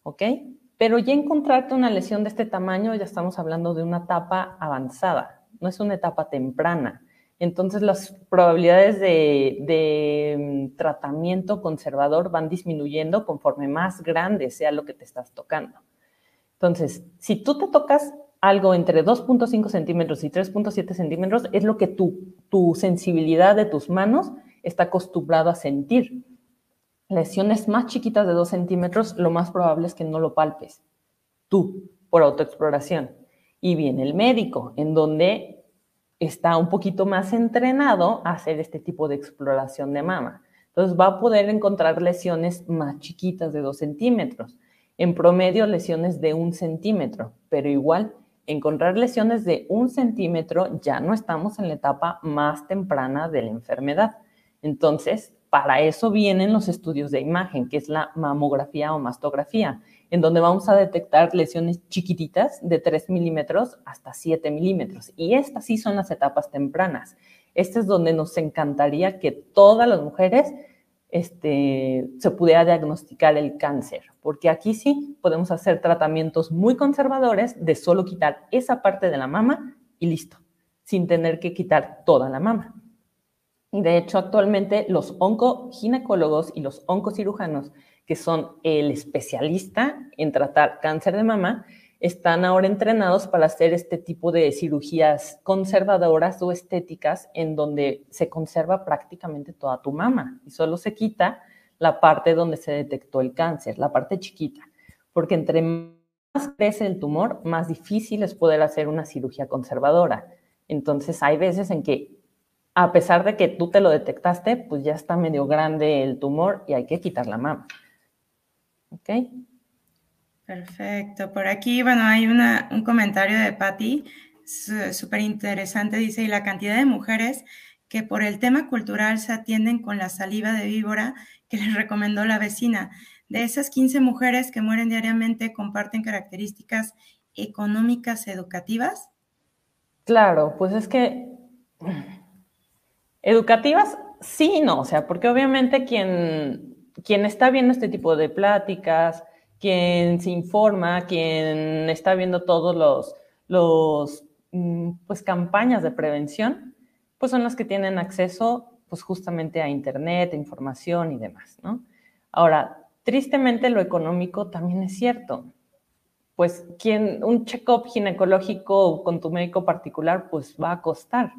C: ¿ok? Pero ya encontrarte una lesión de este tamaño, ya estamos hablando de una etapa avanzada, no es una etapa temprana. Entonces las probabilidades de, mm, tratamiento conservador van disminuyendo conforme más grande sea lo que te estás tocando. Entonces, si tú te tocas algo entre 2.5 centímetros y 3.7 centímetros, es lo que tu, tu sensibilidad de tus manos está acostumbrado a sentir. Lesiones más chiquitas de 2 centímetros, lo más probable es que no lo palpes. tú, por autoexploración. Y viene el médico, en donde está un poquito más entrenado a hacer este tipo de exploración de mama. Entonces va a poder encontrar lesiones más chiquitas de 2 centímetros. En promedio, lesiones de un centímetro, pero igual, encontrar lesiones de un centímetro ya no estamos en la etapa más temprana de la enfermedad. Entonces, para eso vienen los estudios de imagen, que es la mamografía o mastografía, en donde vamos a detectar lesiones chiquititas de 3 milímetros hasta 7 milímetros. Y estas sí son las etapas tempranas. Este es donde nos encantaría que todas las mujeres este, se pudiera diagnosticar el cáncer, porque aquí sí podemos hacer tratamientos muy conservadores de solo quitar esa parte de la mama y listo, sin tener que quitar toda la mama. Y de hecho, actualmente los oncoginecólogos y los oncocirujanos, que son el especialista en tratar cáncer de mama, están ahora entrenados para hacer este tipo de cirugías conservadoras o estéticas en donde se conserva prácticamente toda tu mama y solo se quita la parte donde se detectó el cáncer, la parte chiquita, porque entre más crece el tumor, más difícil es poder hacer una cirugía conservadora. Entonces hay veces en que a pesar de que tú te lo detectaste, pues ya está medio grande el tumor y hay que quitar la mama. ¿Ok?
A: Perfecto. Por aquí, bueno, hay un comentario de Patti, súper interesante, dice, y la cantidad de mujeres que por el tema cultural se atienden con la saliva de víbora que les recomendó la vecina. De esas 15 mujeres que mueren diariamente, ¿comparten características económicas educativas?
C: Claro, pues es que Educativas, sí y no, o sea, porque obviamente quien, quien está viendo este tipo de pláticas, quien se informa, quien está viendo todos los, los mm, pues, campañas de prevención, pues son las que tienen acceso pues justamente a internet, a información y demás, ¿no? Ahora, tristemente lo económico también es cierto. Pues quien un check-up ginecológico con tu médico particular pues va a costar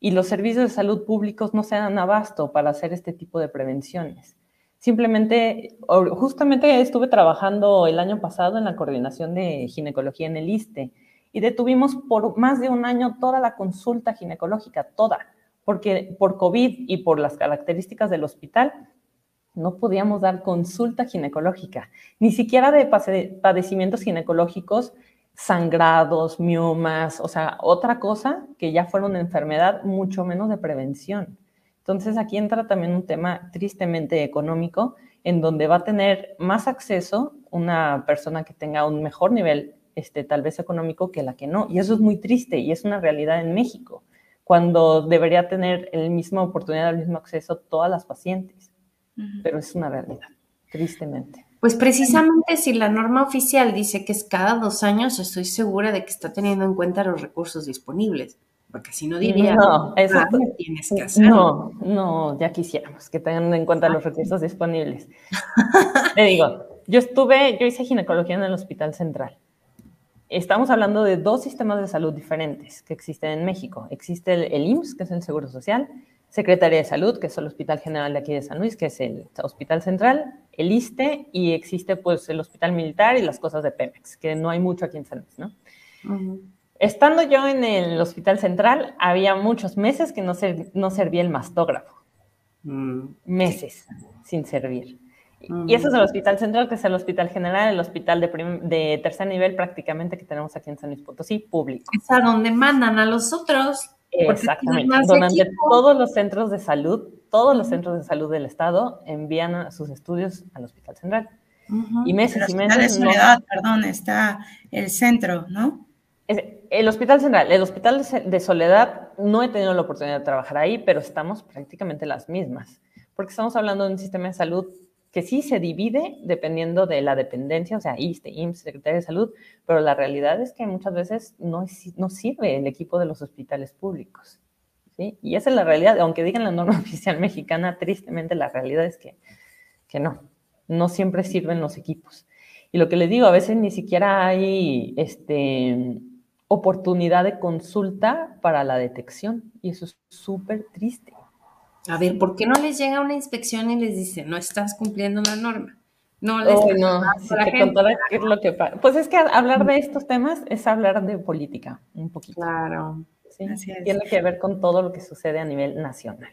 C: y los servicios de salud públicos no se dan abasto para hacer este tipo de prevenciones. Simplemente, justamente estuve trabajando el año pasado en la coordinación de ginecología en el ISTE y detuvimos por más de un año toda la consulta ginecológica, toda, porque por COVID y por las características del hospital no podíamos dar consulta ginecológica, ni siquiera de padecimientos ginecológicos sangrados, miomas, o sea, otra cosa que ya fuera una enfermedad mucho menos de prevención. Entonces aquí entra también un tema tristemente económico, en donde va a tener más acceso una persona que tenga un mejor nivel, este, tal vez económico, que la que no. Y eso es muy triste y es una realidad en México, cuando debería tener la misma oportunidad, el mismo acceso todas las pacientes. Pero es una realidad, tristemente.
B: Pues precisamente si la norma oficial dice que es cada dos años, estoy segura de que está teniendo en cuenta los recursos disponibles, porque si no diría,
C: no, eso ah, tienes que hacer. No, no, ya quisiéramos que tengan en cuenta los recursos disponibles. Te digo, yo estuve, yo hice ginecología en el Hospital Central. Estamos hablando de dos sistemas de salud diferentes que existen en México. Existe el, el IMSS, que es el Seguro Social, Secretaría de Salud, que es el Hospital General de aquí de San Luis, que es el Hospital Central, el ISTE, y existe pues el Hospital Militar y las cosas de Pemex, que no hay mucho aquí en San Luis, ¿no? Estando yo en el Hospital Central, había muchos meses que no, no servía el mastógrafo. Mm. Meses sin servir. Y ese es el Hospital Central, que es el Hospital General, el hospital de, de tercer nivel prácticamente que tenemos aquí en San Luis Potosí, público.
B: Es a donde mandan a los otros.
C: Exactamente. Donde todos los centros de salud, todos los centros de salud del Estado envían sus estudios al Hospital Central.
A: Y meses y meses. de Soledad, perdón, está el centro, ¿no?
C: El Hospital Central, el Hospital de Soledad, no he tenido la oportunidad de trabajar ahí, pero estamos prácticamente las mismas, porque estamos hablando de un sistema de salud que sí se divide dependiendo de la dependencia, o sea, ISTE, IMSS, Secretaría de Salud, pero la realidad es que muchas veces no, no sirve el equipo de los hospitales públicos. ¿sí? Y esa es la realidad, aunque digan la norma oficial mexicana, tristemente la realidad es que, que no, no siempre sirven los equipos. Y lo que les digo, a veces ni siquiera hay este, oportunidad de consulta para la detección, y eso es súper triste.
B: A ver, ¿por qué no les llega una inspección y les dice, no estás cumpliendo una norma?
C: No, les no, si te contara qué es lo que pasa. Pues es que hablar de estos temas es hablar de política, un poquito.
B: Claro.
C: Tiene que ver con todo lo que sucede a nivel nacional.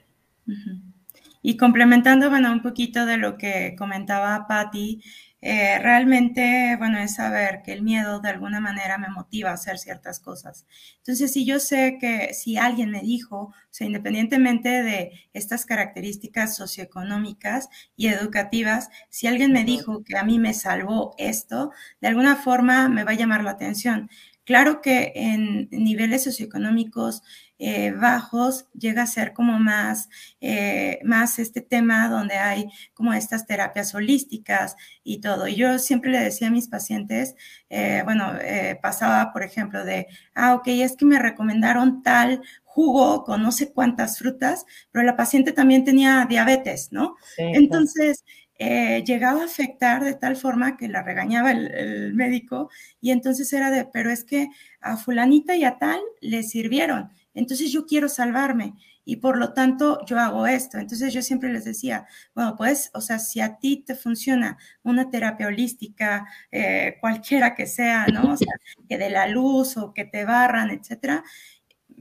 A: Y complementando, bueno, un poquito de lo que comentaba Patti, eh, realmente, bueno, es saber que el miedo de alguna manera me motiva a hacer ciertas cosas. Entonces, si yo sé que si alguien me dijo, o sea, independientemente de estas características socioeconómicas y educativas, si alguien me dijo que a mí me salvó esto, de alguna forma me va a llamar la atención. Claro que en niveles socioeconómicos eh, bajos llega a ser como más, eh, más este tema donde hay como estas terapias holísticas y todo. Y yo siempre le decía a mis pacientes, eh, bueno, pasaba, por ejemplo, de, ah, ok, es que me recomendaron tal jugo con no sé cuántas frutas, pero la paciente también tenía diabetes, ¿no? Entonces... Eh, llegaba a afectar de tal forma que la regañaba el, médico y entonces era de, pero es que a fulanita y a tal le sirvieron, entonces yo quiero salvarme y por lo tanto yo hago esto. Entonces yo siempre les decía, bueno, pues, o sea, si a ti te funciona una terapia holística, eh, cualquiera que sea, ¿no? O sea, que de la luz o que te barran, etcétera,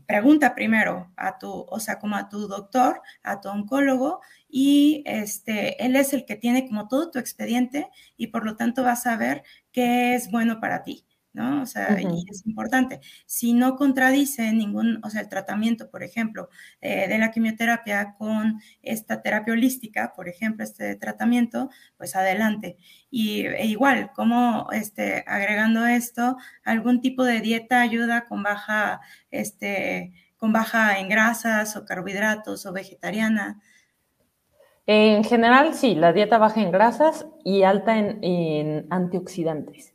A: pregunta primero a tu, o sea, como a tu doctor, a tu oncólogo, y este, él es el que tiene como todo tu expediente y por lo tanto vas a ver qué es bueno para ti. ¿No? O sea, y es importante. Si no contradice ningún, o sea, el tratamiento, por ejemplo, eh, de la quimioterapia con esta terapia holística, por ejemplo, este tratamiento, pues adelante. Y e igual, como este, agregando esto, algún tipo de dieta ayuda con baja, este, con baja en grasas o carbohidratos o vegetariana.
C: En general, sí, la dieta baja en grasas y alta en antioxidantes.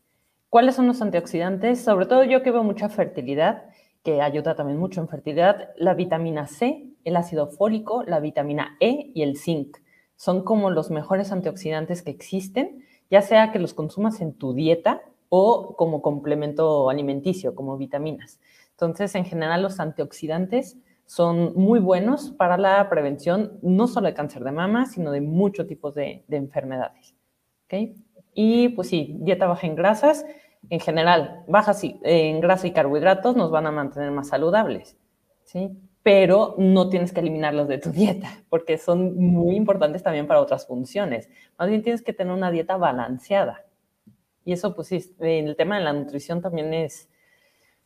C: ¿Cuáles son los antioxidantes? Sobre todo yo que veo mucha fertilidad, que ayuda también mucho en fertilidad, la vitamina C, el ácido fólico, la vitamina E y el zinc. Son como los mejores antioxidantes que existen, ya sea que los consumas en tu dieta o como complemento alimenticio, como vitaminas. Entonces, en general, los antioxidantes son muy buenos para la prevención no solo de cáncer de mama, sino de muchos tipos de, de enfermedades. ¿Okay? Y pues sí, dieta baja en grasas, en general, baja en grasa y carbohidratos nos van a mantener más saludables, ¿sí? Pero no tienes que eliminarlos de tu dieta, porque son muy importantes también para otras funciones. Más bien tienes que tener una dieta balanceada. Y eso, pues sí, el tema de la nutrición también es,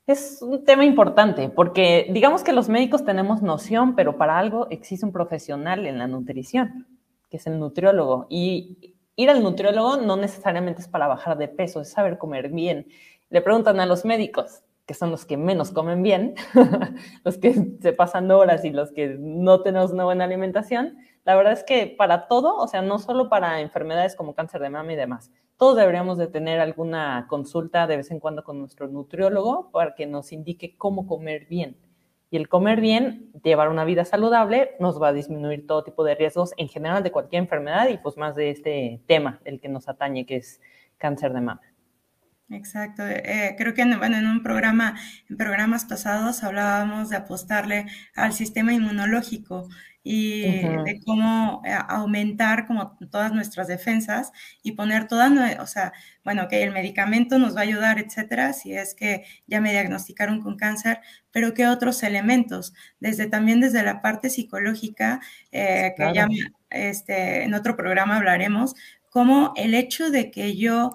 C: es un tema importante, porque digamos que los médicos tenemos noción, pero para algo existe un profesional en la nutrición, que es el nutriólogo. Y ir al nutriólogo no necesariamente es para bajar de peso, es saber comer bien. Le preguntan a los médicos, que son los que menos comen bien, los que se pasan horas y los que no tenemos una buena alimentación, la verdad es que para todo, o sea, no solo para enfermedades como cáncer de mama y demás, todos deberíamos de tener alguna consulta de vez en cuando con nuestro nutriólogo para que nos indique cómo comer bien. Y el comer bien, llevar una vida saludable, nos va a disminuir todo tipo de riesgos en general de cualquier enfermedad y pues más de este tema, el que nos atañe, que es cáncer de mama.
A: Exacto. Eh, creo que en, bueno, en un programa, en programas pasados hablábamos de apostarle al sistema inmunológico y de cómo eh, aumentar como todas nuestras defensas y poner todas, o sea, bueno, que el medicamento nos va a ayudar, etcétera, si es que ya me diagnosticaron con cáncer, pero qué otros elementos, desde también desde la parte psicológica, eh, que ya este, en otro programa hablaremos, como el hecho de que yo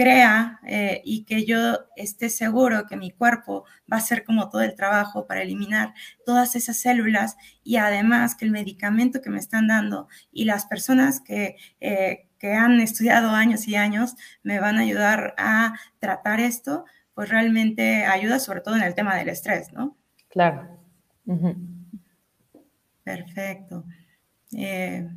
A: crea eh, y que yo esté seguro que mi cuerpo va a hacer como todo el trabajo para eliminar todas esas células y además que el medicamento que me están dando y las personas que, eh, que han estudiado años y años me van a ayudar a tratar esto, pues realmente ayuda sobre todo en el tema del estrés, ¿no?
C: Claro.
A: Perfecto. Eh,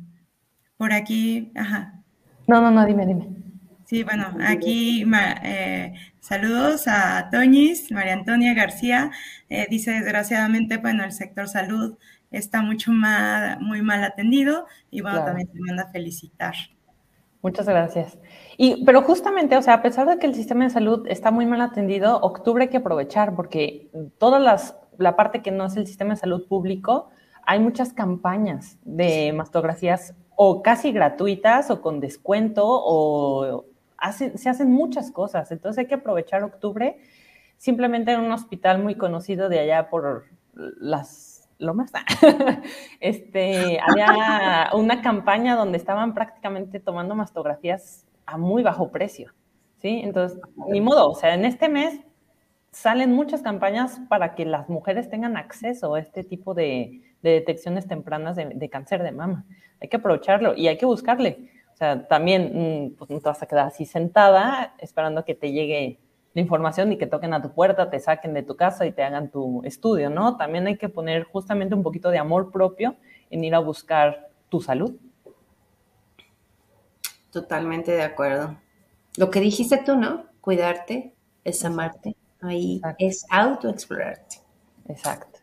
A: por aquí, ajá.
C: No, no, no, dime, dime.
A: Sí, bueno, aquí eh, saludos a Toñis, María Antonia García. Eh, dice, desgraciadamente, bueno, el sector salud está mucho más, muy mal atendido y bueno, también te manda felicitar.
C: Muchas gracias. Y, pero justamente, o sea, a pesar de que el sistema de salud está muy mal atendido, octubre hay que aprovechar porque toda las, la parte que no es el sistema de salud público, hay muchas campañas de mastografías o casi gratuitas o con descuento o se hacen muchas cosas. Entonces hay que aprovechar octubre simplemente en un hospital muy conocido de allá por las lomas. este, había una campaña donde estaban prácticamente tomando mastografías a muy bajo precio. ¿sí? Entonces, ni modo, o sea, en este mes salen muchas campañas para que las mujeres tengan acceso a este tipo de, detecciones tempranas de, cáncer de mama. Hay que aprovecharlo y hay que buscarle. O sea, también mm, pues, no te vas a quedar así sentada esperando que te llegue la información y que toquen a tu puerta, te saquen de tu casa y te hagan tu estudio, ¿no? También hay que poner justamente un poquito de amor propio en ir a buscar tu salud.
B: Totalmente de acuerdo. Lo que dijiste tú, ¿no? Cuidarte es amarte. Ahí es autoexplorarte.
C: Exacto.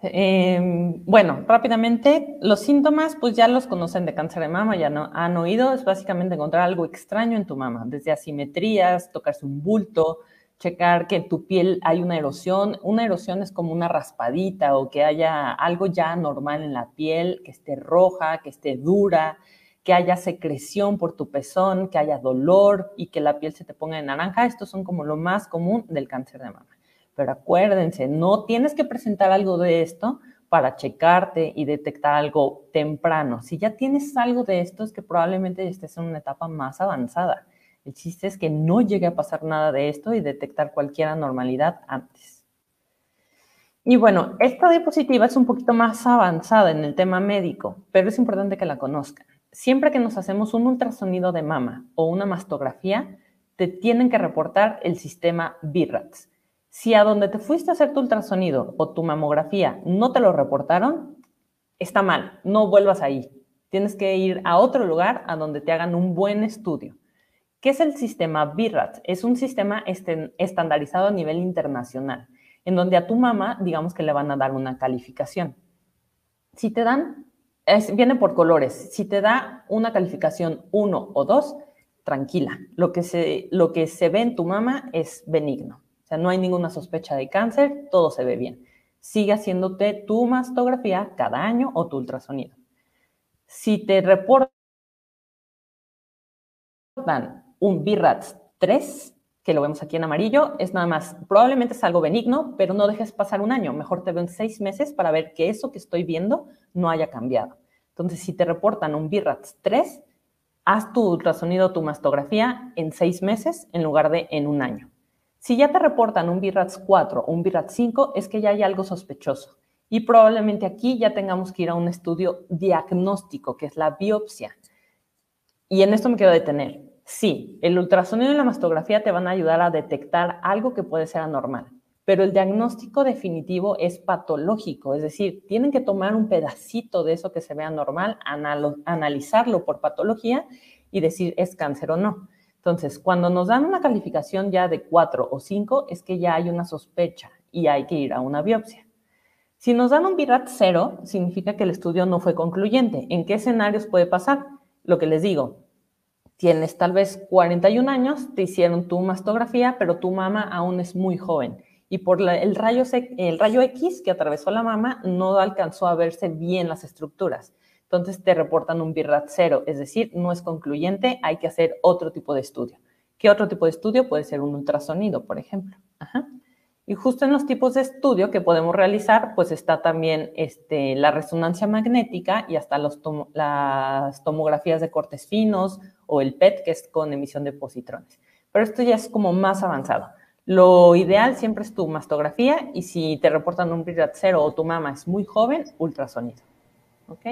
C: Em, bueno, rápidamente, los síntomas, pues ya los conocen de cáncer de mama, ya no han oído, es básicamente encontrar algo extraño en tu mama, desde asimetrías, tocarse un bulto, checar que en tu piel hay una erosión. Una erosión es como una raspadita o que haya algo ya normal en la piel, que esté roja, que esté dura, que haya secreción por tu pezón, que haya dolor y que la piel se te ponga de naranja. Estos son como lo más común del cáncer de mama. Pero acuérdense, no tienes que presentar algo de esto para checarte y detectar algo temprano. Si ya tienes algo de esto, es que probablemente estés en una etapa más avanzada. El chiste es que no llegue a pasar nada de esto y detectar cualquier anormalidad antes. Y bueno, esta diapositiva es un poquito más avanzada en el tema médico, pero es importante que la conozcan. Siempre que nos hacemos un ultrasonido de mama o una mastografía, te tienen que reportar el sistema BIRATS. Si a donde te fuiste a hacer tu ultrasonido o tu mamografía no te lo reportaron, está mal, no vuelvas ahí. Tienes que ir a otro lugar a donde te hagan un buen estudio. ¿Qué es el sistema BIRAT? Es un sistema estandarizado a nivel internacional, en donde a tu mamá, digamos que le van a dar una calificación. Si te dan, viene por colores. Si te da una calificación 1 o 2, tranquila. Lo que, se, lo que se ve en tu mama es benigno. O sea, no hay ninguna sospecha de cáncer, todo se ve bien. Sigue haciéndote tu mastografía cada año o tu ultrasonido. Si te reportan un BIRATS 3, que lo vemos aquí en amarillo, es nada más, probablemente es algo benigno, pero no dejes pasar un año. Mejor te ven seis meses para ver que eso que estoy viendo no haya cambiado. Entonces, si te reportan un BIRATS 3, haz tu ultrasonido, tu mastografía en seis meses en lugar de en un año. Si ya te reportan un BIRATS 4 o un BIRATS 5, es que ya hay algo sospechoso. Y probablemente aquí ya tengamos que ir a un estudio diagnóstico, que es la biopsia. Y en esto me quiero detener. Sí, el ultrasonido y la mastografía te van a ayudar a detectar algo que puede ser anormal, pero el diagnóstico definitivo es patológico, es decir, tienen que tomar un pedacito de eso que se vea normal, analizarlo por patología y decir es cáncer o no. Entonces, cuando nos dan una calificación ya de 4 o 5, es que ya hay una sospecha y hay que ir a una biopsia. Si nos dan un BIRAT 0, significa que el estudio no fue concluyente. ¿En qué escenarios puede pasar? Lo que les digo, tienes tal vez 41 años, te hicieron tu mastografía, pero tu mama aún es muy joven. Y por el, rayo, el rayo X que atravesó la mama no alcanzó a verse bien las estructuras entonces te reportan un BIRAT cero, es decir, no es concluyente, hay que hacer otro tipo de estudio. ¿Qué otro tipo de estudio? Puede ser un ultrasonido, por ejemplo. Y justo en los tipos de estudio que podemos realizar, pues está también este, la resonancia magnética y hasta las tomografías de cortes finos o el PET, que es con emisión de positrones. Pero esto ya es como más avanzado. Lo ideal siempre es tu mastografía y si te reportan un BIRAT cero o tu mama es muy joven, ultrasonido. ¿Ok?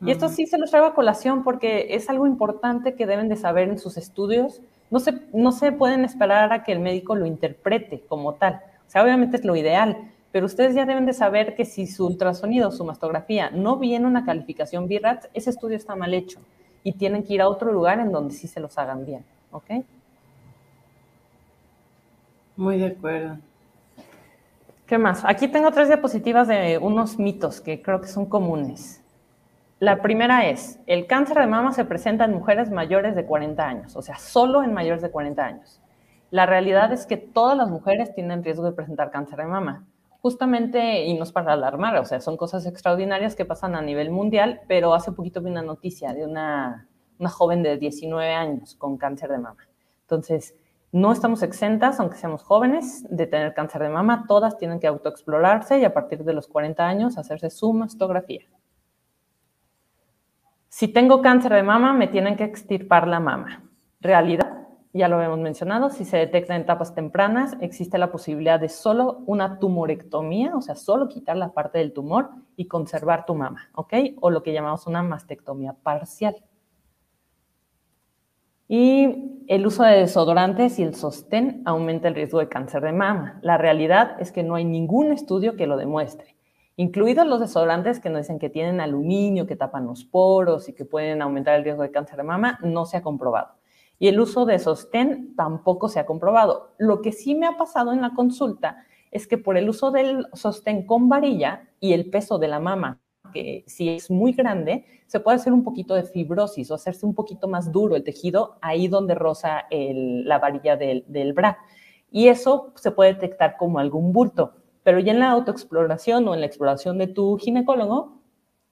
C: Y esto sí se los traigo a colación porque es algo importante que deben de saber en sus estudios. No se, no se pueden esperar a que el médico lo interprete como tal. O sea, obviamente es lo ideal, pero ustedes ya deben de saber que si su ultrasonido, su mastografía no viene una calificación BIRAT, ese estudio está mal hecho y tienen que ir a otro lugar en donde sí se los hagan bien. ¿Ok?
B: Muy de acuerdo.
C: ¿Qué más? Aquí tengo tres diapositivas de unos mitos que creo que son comunes. La primera es, el cáncer de mama se presenta en mujeres mayores de 40 años, o sea, solo en mayores de 40 años. La realidad es que todas las mujeres tienen riesgo de presentar cáncer de mama. justamente, y no es para alarmar, o sea, son cosas extraordinarias que pasan a nivel mundial, pero hace poquito vi una noticia de una, una joven de 19 años con cáncer de mama. Entonces, no estamos exentas, aunque seamos jóvenes, de tener cáncer de mama. Todas tienen que autoexplorarse y a partir de los 40 años hacerse su mastografía. Si tengo cáncer de mama, me tienen que extirpar la mama. Realidad, ya lo habíamos mencionado, si se detecta en etapas tempranas, existe la posibilidad de solo una tumorectomía, o sea, solo quitar la parte del tumor y conservar tu mama, ¿ok? O lo que llamamos una mastectomía parcial. Y el uso de desodorantes y el sostén aumenta el riesgo de cáncer de mama. La realidad es que no hay ningún estudio que lo demuestre, incluidos los desodorantes que nos dicen que tienen aluminio, que tapan los poros y que pueden aumentar el riesgo de cáncer de mama, no se ha comprobado. Y el uso de sostén tampoco se ha comprobado. Lo que sí me ha pasado en la consulta es que por el uso del sostén con varilla y el peso de la mama que si es muy grande, se puede hacer un poquito de fibrosis o hacerse un poquito más duro el tejido ahí donde roza la varilla del, del bra. Y eso se puede detectar como algún bulto. Pero ya en la autoexploración o en la exploración de tu ginecólogo,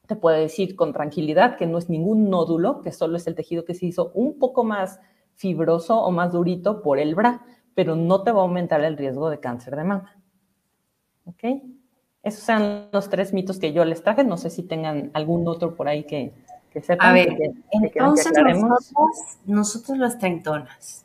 C: te puede decir con tranquilidad que no es ningún nódulo, que solo es el tejido que se hizo un poco más fibroso o más durito por el bra, pero no te va a aumentar el riesgo de cáncer de mama. ¿Ok? Esos son los tres mitos que yo les traje. No sé si tengan algún otro por ahí que, que sepan.
B: A ver, entonces nosotros, nosotros las treintonas.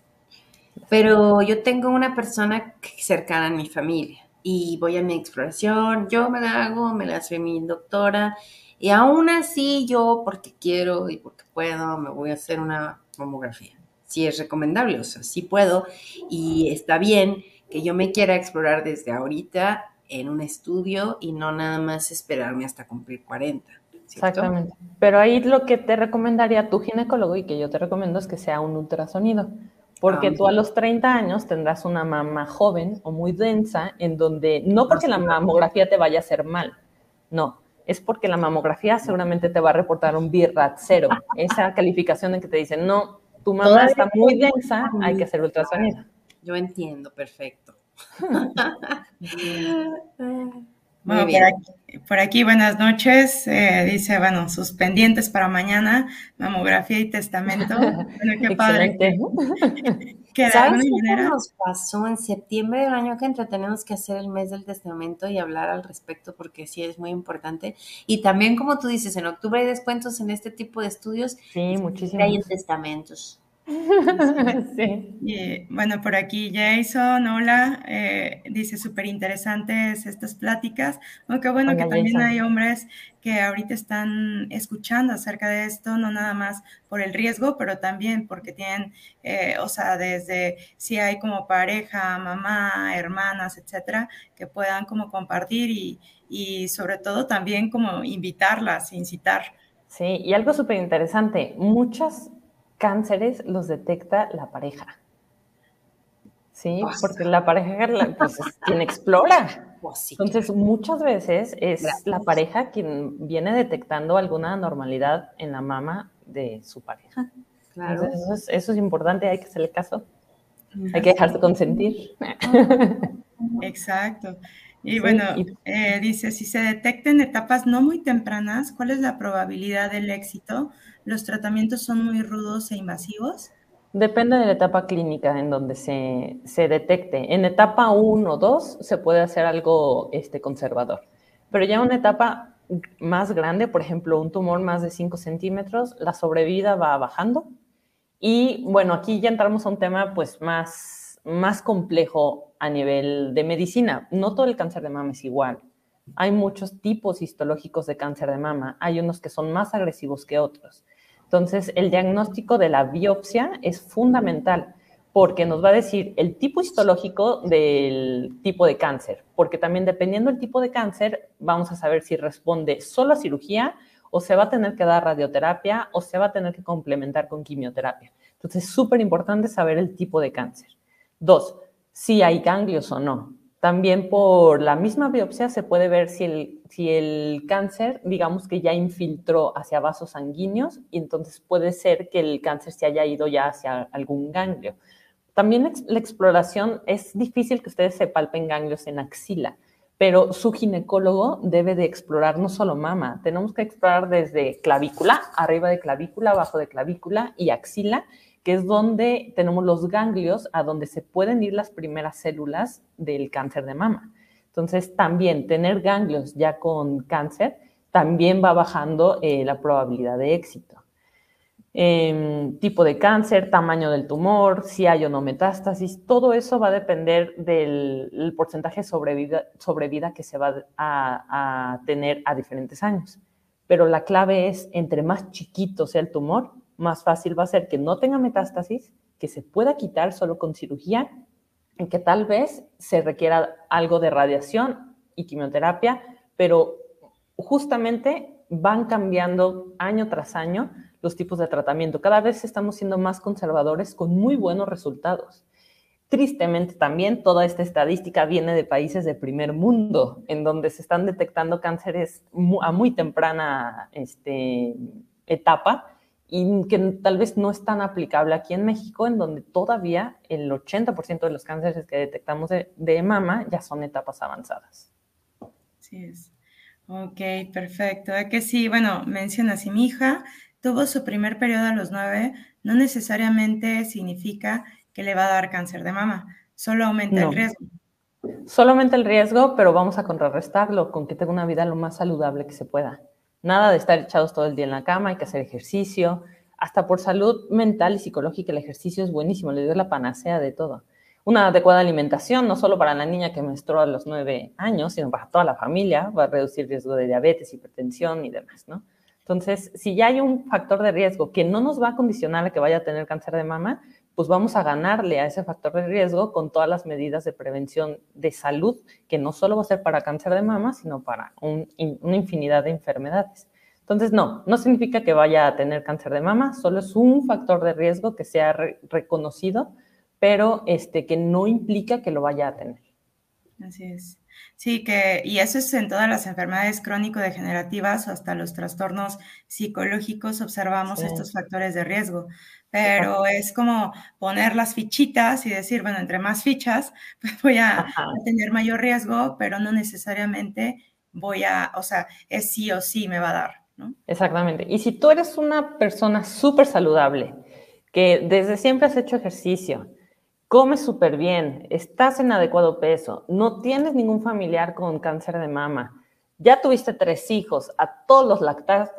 B: Pero yo tengo una persona cercana a mi familia y voy a mi exploración, yo me la hago, me la hace mi doctora y aún así yo porque quiero y porque puedo me voy a hacer una mamografía. Si es recomendable, o sea, sí puedo y está bien que yo me quiera explorar desde ahorita en un estudio y no nada más esperarme hasta cumplir 40.
C: Exactamente. Pero ahí lo que te recomendaría tu ginecólogo y que yo te recomiendo es que sea un ultrasonido. Porque ah, tú a los 30 años tendrás una mama joven o muy densa en donde, no porque la mamografía te vaya a hacer mal, no, es porque la mamografía seguramente te va a reportar un BIRAT cero, esa calificación en que te dicen, no, tu mama está muy densa, hay que hacer ultrasonido.
B: Yo entiendo, perfecto.
A: Bueno, por aquí, por aquí, buenas noches. Eh, dice, bueno, sus pendientes para mañana, mamografía y testamento. Bueno, qué padre.
B: ¿Sabes qué nos pasó en septiembre del año que entra? Tenemos que hacer el mes del testamento y hablar al respecto porque sí es muy importante. Y también, como tú dices, en octubre hay descuentos en este tipo de estudios.
C: Sí, muchísimo.
B: Hay testamentos.
A: sí. bueno, por aquí Jason, hola, eh, dice súper interesantes estas pláticas. Bueno, qué bueno que también hay hombres que ahorita están escuchando acerca de esto, no nada más por el riesgo, pero también porque tienen, eh, o sea, desde si hay como pareja, mamá, hermanas, etcétera, que puedan como compartir y, y sobre todo también como invitarlas, incitar.
C: Sí, y algo súper interesante, muchas cánceres los detecta la pareja. Sí, porque la pareja pues, es quien explora. Pues Entonces, muchas veces es la pareja quien viene detectando alguna anormalidad en la mama de su pareja. Claro. eso, es, importante, hay que hacerle caso. Hay que dejarse consentir.
A: Exacto. Y bueno, eh, dice, si se detectan etapas no muy tempranas, ¿cuál es la probabilidad del éxito? ¿Los tratamientos son muy rudos e invasivos?
C: Depende de la etapa clínica en donde se, se detecte. En etapa 1 o 2 se puede hacer algo este, conservador, pero ya una etapa más grande, por ejemplo, un tumor más de 5 centímetros, la sobrevida va bajando. Y bueno, aquí ya entramos a un tema pues más, más complejo a nivel de medicina. No todo el cáncer de mama es igual. Hay muchos tipos histológicos de cáncer de mama. Hay unos que son más agresivos que otros. Entonces, el diagnóstico de la biopsia es fundamental porque nos va a decir el tipo histológico del tipo de cáncer, porque también dependiendo del tipo de cáncer, vamos a saber si responde solo a cirugía o se va a tener que dar radioterapia o se va a tener que complementar con quimioterapia. Entonces, es súper importante saber el tipo de cáncer. Dos, si hay ganglios o no. También por la misma biopsia se puede ver si el, si el cáncer, digamos que ya infiltró hacia vasos sanguíneos y entonces puede ser que el cáncer se haya ido ya hacia algún ganglio. También la exploración es difícil que ustedes se palpen ganglios en axila, pero su ginecólogo debe de explorar no solo mama, tenemos que explorar desde clavícula, arriba de clavícula, abajo de clavícula y axila, que es donde tenemos los ganglios a donde se pueden ir las primeras células del cáncer de mama. Entonces, también tener ganglios ya con cáncer también va bajando eh, la probabilidad de éxito. Em, tipo de cáncer, tamaño del tumor, si hay o no metástasis, todo eso va a depender del porcentaje de sobrevida, que se va a, a, tener a diferentes años. Pero la clave es, entre más chiquito sea el tumor, más fácil va a ser que no tenga metástasis, que se pueda quitar solo con cirugía y que tal vez se requiera algo de radiación y quimioterapia, pero justamente van cambiando año tras año los tipos de tratamiento. Cada vez estamos siendo más conservadores con muy buenos resultados. Tristemente también toda esta estadística viene de países de primer mundo, en donde se están detectando cánceres a muy temprana este, etapa y que tal vez no es tan aplicable aquí en México, en donde todavía el 80% de los cánceres que detectamos de, de, mama ya son etapas avanzadas.
A: Sí es. Ok, perfecto. Es que sí, bueno, menciona si mi hija tuvo su primer periodo a los nueve, no necesariamente significa que le va a dar cáncer de mama, solo aumenta el riesgo.
C: Solo aumenta el riesgo, pero vamos a contrarrestarlo con que tenga una vida lo más saludable que se pueda. Nada de estar echados todo el día en la cama, hay que hacer ejercicio. Hasta por salud mental y psicológica el ejercicio es buenísimo, le dio la panacea de todo. Una adecuada alimentación, no solo para la niña que menstrua a los nueve años, sino para toda la familia, va a reducir el riesgo de diabetes, hipertensión y demás, ¿no? Entonces, si ya hay un factor de riesgo que no nos va a condicionar a que vaya a tener cáncer de mama, pues vamos a ganarle a ese factor de riesgo con todas las medidas de prevención de salud, que no solo va a ser para cáncer de mama, sino para una infinidad de enfermedades. Entonces, no, no significa que vaya a tener cáncer de mama, solo es un factor de riesgo que sea reconocido, pero este, que no implica que lo vaya a tener.
A: Así es. Sí, que, y eso es en todas las enfermedades crónico-degenerativas o hasta los trastornos psicológicos observamos estos factores de riesgo. Pero es como poner las fichitas y decir, bueno, entre más fichas, pues voy a, tener mayor riesgo, pero no necesariamente voy a, o sea, es sí o sí me va a dar, ¿no?
C: Exactamente. Y si tú eres una persona súper saludable, que desde siempre has hecho ejercicio, comes súper bien, estás en adecuado peso, no tienes ningún familiar con cáncer de mama, ya tuviste tres hijos, a todos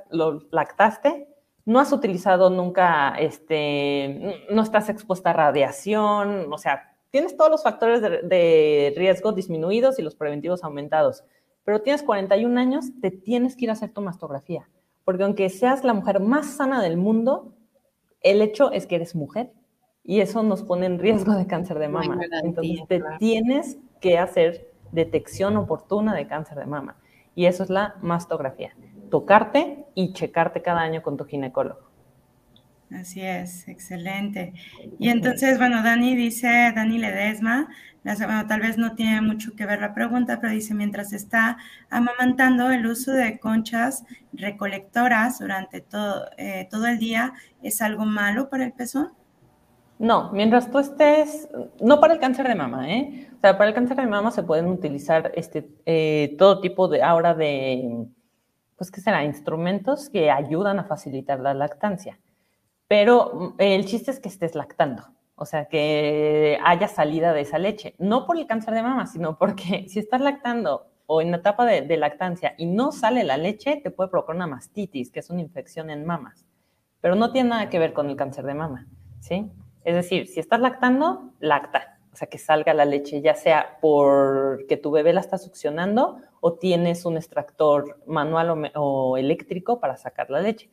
C: los, lactaste, no has utilizado nunca, este, no estás expuesta a radiación, o sea, tienes todos los factores de, de riesgo disminuidos y los preventivos aumentados, pero tienes 41 años, te tienes que ir a hacer tu mastografía, porque aunque seas la mujer más sana del mundo, el hecho es que eres mujer y eso nos pone en riesgo de cáncer de mama. Entonces, te tienes que hacer detección oportuna de cáncer de mama. Y eso es la mastografía. Tocarte y checarte cada año con tu ginecólogo.
A: Así es, excelente. Y entonces, bueno, Dani dice, Dani Ledesma, bueno, tal vez no tiene mucho que ver la pregunta, pero dice, mientras está amamantando, el uso de conchas recolectoras durante todo, eh, todo el día es algo malo para el pezón.
C: No, mientras tú estés, no para el cáncer de mama, ¿eh? O sea, para el cáncer de mama se pueden utilizar este, eh, todo tipo de, ahora de, pues, ¿qué será? Instrumentos que ayudan a facilitar la lactancia. Pero mm, el chiste es que estés lactando, o sea, que haya salida de esa leche. No por el cáncer de mama, sino porque si estás lactando o en la etapa de, de lactancia y no sale la leche, te puede provocar una mastitis, que es una infección en mamas. Pero no tiene nada que ver con el cáncer de mama, ¿sí? Es decir, si estás lactando, lacta, o sea, que salga la leche, ya sea porque tu bebé la está succionando o tienes un extractor manual o, eléctrico para sacar la leche.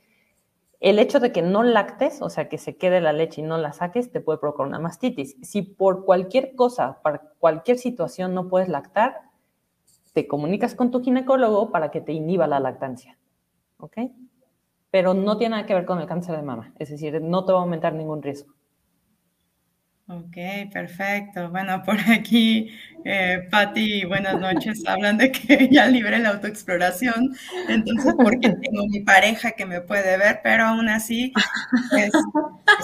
C: El hecho de que no lactes, o sea, que se quede la leche y no la saques, te puede provocar una mastitis. Si por cualquier cosa, para cualquier situación no puedes lactar, te comunicas con tu ginecólogo para que te inhiba la lactancia. ¿Ok? Pero no tiene nada que ver con el cáncer de mama, es decir, no te va a aumentar ningún riesgo.
A: Ok, perfecto. Bueno, por aquí, eh, Patti, buenas noches. Hablan de que ya libre la autoexploración, entonces porque tengo mi pareja que me puede ver, pero aún así es,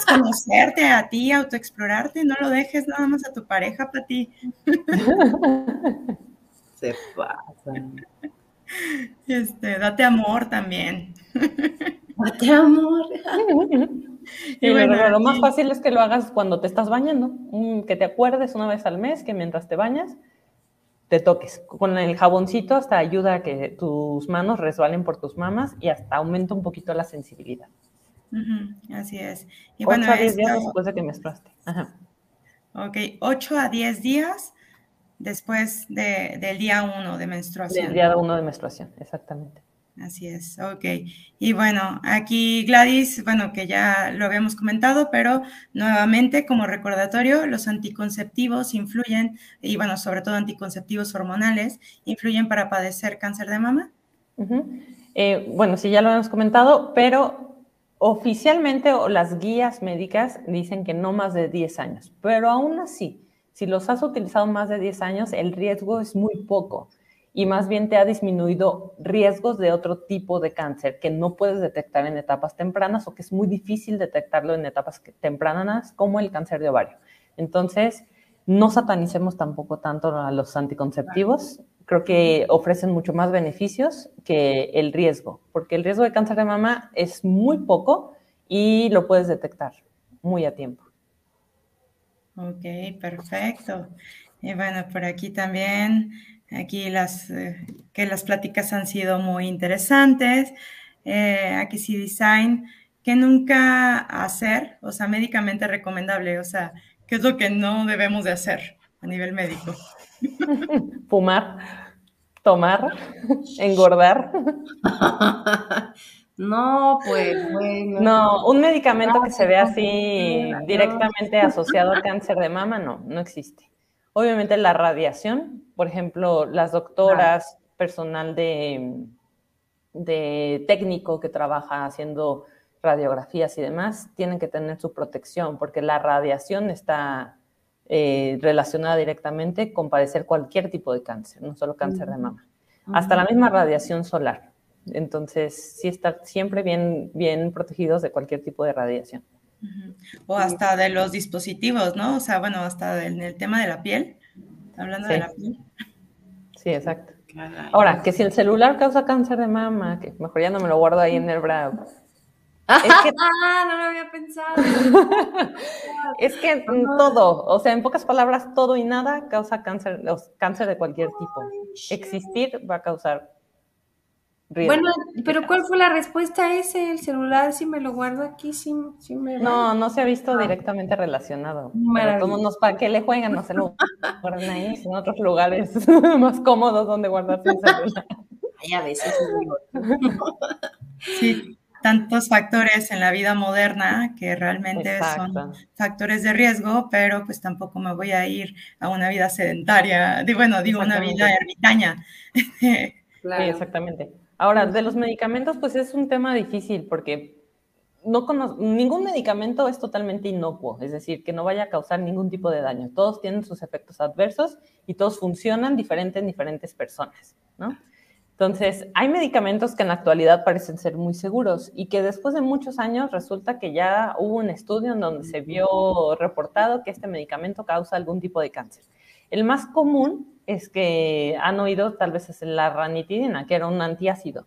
A: conocerte a ti, autoexplorarte, no lo dejes nada más a tu pareja, Patti.
B: Se pasa.
A: Este, date amor también.
B: Date amor.
C: Y, bueno, lo, más fácil es que lo hagas cuando te estás bañando, que te acuerdes una vez al mes que mientras te bañas te toques. Con el jaboncito hasta ayuda a que tus manos resbalen por tus mamas y hasta aumenta un poquito la sensibilidad.
A: así es.
C: Y bueno, 8 a 10 días después de que menstruaste. Ajá.
A: Ok, 8 a 10 días después de, del día 1 de menstruación.
C: Del día 1 de menstruación, exactamente.
A: Así es, ok. Y bueno, aquí Gladys, bueno, que ya lo habíamos comentado, pero nuevamente como recordatorio, los anticonceptivos influyen, y bueno, sobre todo anticonceptivos hormonales, influyen para padecer cáncer de mama.
C: Eh, bueno, sí, ya lo hemos comentado, pero oficialmente las guías médicas dicen que no más de 10 años, pero aún así, si los has utilizado más de 10 años, el riesgo es muy poco y más bien te ha disminuido riesgos de otro tipo de cáncer que no puedes detectar en etapas tempranas o que es muy difícil detectarlo en etapas tempranas como el cáncer de ovario. Entonces, no satanicemos tampoco tanto a los anticonceptivos. Creo que ofrecen mucho más beneficios que el riesgo, porque el riesgo de cáncer de mama es muy poco y lo puedes detectar muy a tiempo.
A: Ok, perfecto. Y bueno, por aquí también Aquí las, eh, que las pláticas han sido muy interesantes. Eh, aquí sí design, que nunca hacer, o sea, médicamente recomendable, o sea, ¿qué es lo que no debemos de hacer a nivel médico?
C: Fumar, tomar, engordar.
B: No, pues bueno.
C: No, un medicamento que se ve así directamente asociado al cáncer de mama, no, no existe. Obviamente la radiación, por ejemplo, las doctoras, personal de, de técnico que trabaja haciendo radiografías y demás, tienen que tener su protección porque la radiación está eh, relacionada directamente con padecer cualquier tipo de cáncer, no solo cáncer de mama, hasta la misma radiación solar. Entonces, sí estar siempre bien, bien protegidos de cualquier tipo de radiación.
A: O hasta de los dispositivos, ¿no? O sea, bueno, hasta en el tema de la piel, hablando de la piel.
C: Sí, exacto. Ahora, que si el celular causa cáncer de mama, que mejor ya no me lo guardo ahí en el bravo.
B: ah, no lo había pensado.
C: es que todo, o sea, en pocas palabras, todo y nada causa cáncer, cáncer de cualquier tipo. Existir va a causar
B: bueno, pero ¿cuál fue la respuesta a ese? El celular, si me lo guardo aquí, sí, me...
C: No, no se ha visto ah. directamente relacionado. Pero nos, ¿Para qué le juegan? No se lo guardan ahí, en otros lugares más cómodos donde guardarse el celular.
B: Ay, a veces
A: Sí, tantos factores en la vida moderna que realmente son factores de riesgo, pero pues tampoco me voy a ir a una vida sedentaria, bueno, digo una vida ermitaña.
C: Claro. Sí, exactamente. Ahora, de los medicamentos, pues es un tema difícil porque no ningún medicamento es totalmente inocuo, es decir, que no vaya a causar ningún tipo de daño. Todos tienen sus efectos adversos y todos funcionan diferente en diferentes personas, ¿no? Entonces, hay medicamentos que en la actualidad parecen ser muy seguros y que después de muchos años resulta que ya hubo un estudio en donde se vio reportado que este medicamento causa algún tipo de cáncer. El más común es que han oído tal vez es la ranitidina, que era un antiácido,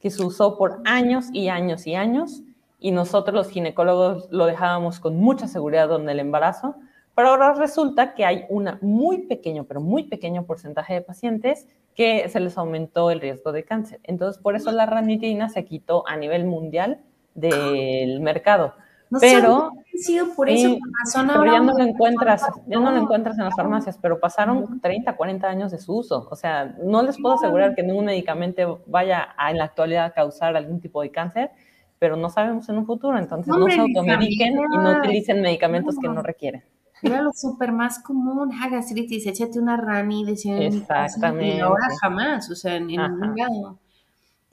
C: que se usó por años y años y años, y nosotros los ginecólogos lo dejábamos con mucha seguridad donde el embarazo, pero ahora resulta que hay un muy pequeño, pero muy pequeño porcentaje de pacientes que se les aumentó el riesgo de cáncer. Entonces, por eso la ranitidina se quitó a nivel mundial del mercado pero
B: sido por eso,
C: ya no lo encuentras, ya no lo encuentras en las farmacias, pero pasaron 30, 40 años de su uso. O sea, no les puedo asegurar que ningún medicamento vaya a, en la actualidad a causar algún tipo de cáncer, pero no sabemos en un futuro, entonces no se automediquen y no utilicen medicamentos que no requieren.
B: Era lo súper más común, gastritis, échate una rani, decían
C: Exactamente.
B: Y ahora jamás, o sea, en, ningún lado.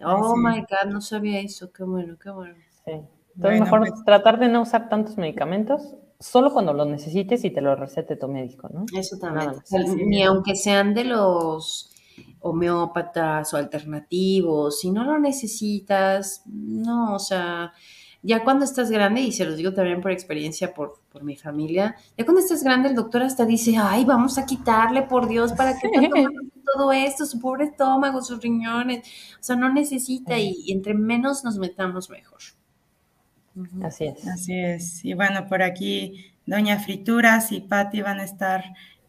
B: Oh my God, no sabía eso, qué bueno, qué bueno.
C: Sí. Entonces, mejor pues tratar de no usar tantos medicamentos solo cuando los necesites y te lo recete tu médico, ¿no?
B: Eso también. Ni aunque sean de los homeópatas o alternativos, si no lo necesitas, no, o sea, ya cuando estás grande, y se los digo también por experiencia por, por mi familia, ya cuando estás grande el doctor hasta dice, ay, vamos a quitarle por Dios para que todo esto, su pobre estómago, sus riñones, o sea, no necesita y, entre menos nos metamos mejor.
C: Así es.
A: Así es. Y bueno, por aquí Doña Frituras y Patti van a estar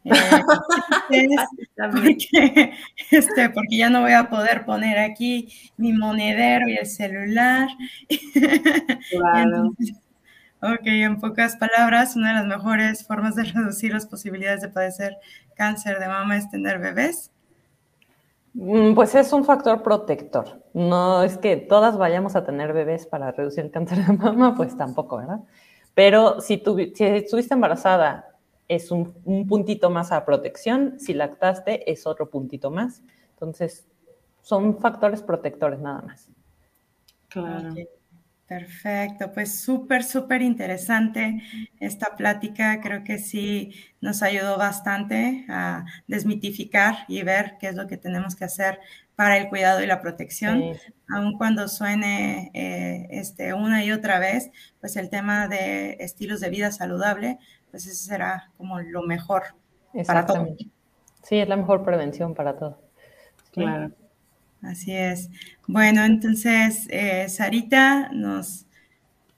A: eh, porque, este, porque ya no voy a poder poner aquí mi monedero y el celular. Claro. ok, en pocas palabras, una de las mejores formas de reducir las posibilidades de padecer cáncer de mama es tener bebés.
C: Mm, pues es un factor protector. No es que todas vayamos a tener bebés para reducir el cáncer de mama, pues tampoco, ¿verdad? Pero si, tu, si estuviste embarazada es un, puntito más a protección, si lactaste es otro puntito más. Entonces, son factores protectores nada más.
A: Claro. Perfecto, pues súper, súper interesante esta plática. Creo que sí nos ayudó bastante a desmitificar y ver qué es lo que tenemos que hacer para el cuidado y la protección, aun cuando suene eh, este, una y otra vez, pues el tema de estilos de vida saludable, pues eso será como lo mejor para.
C: Sí, es la mejor prevención para todo.
A: Claro. Así es. Bueno, entonces, eh, Sarita, nos,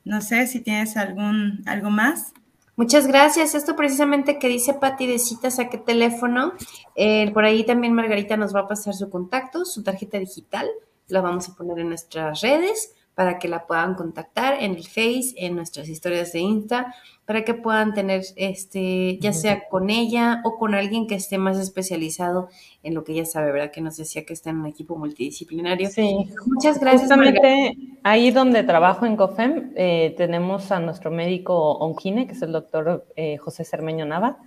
A: no sé si tienes algún, algo más.
B: Muchas gracias. Esto precisamente que dice Pati de citas a qué teléfono. Eh, por ahí también Margarita nos va a pasar su contacto, su tarjeta digital. La vamos a poner en nuestras redes para que la puedan contactar en el Face, en nuestras historias de Insta, para que puedan tener, este, ya sea con ella o con alguien que esté más especializado en lo que ella sabe, ¿verdad? Que nos decía que está en un equipo multidisciplinario.
C: Sí. Muchas gracias. Justamente ahí donde trabajo en COFEM, eh, tenemos a nuestro médico oncine, que es el doctor eh, José Cermeño Nava.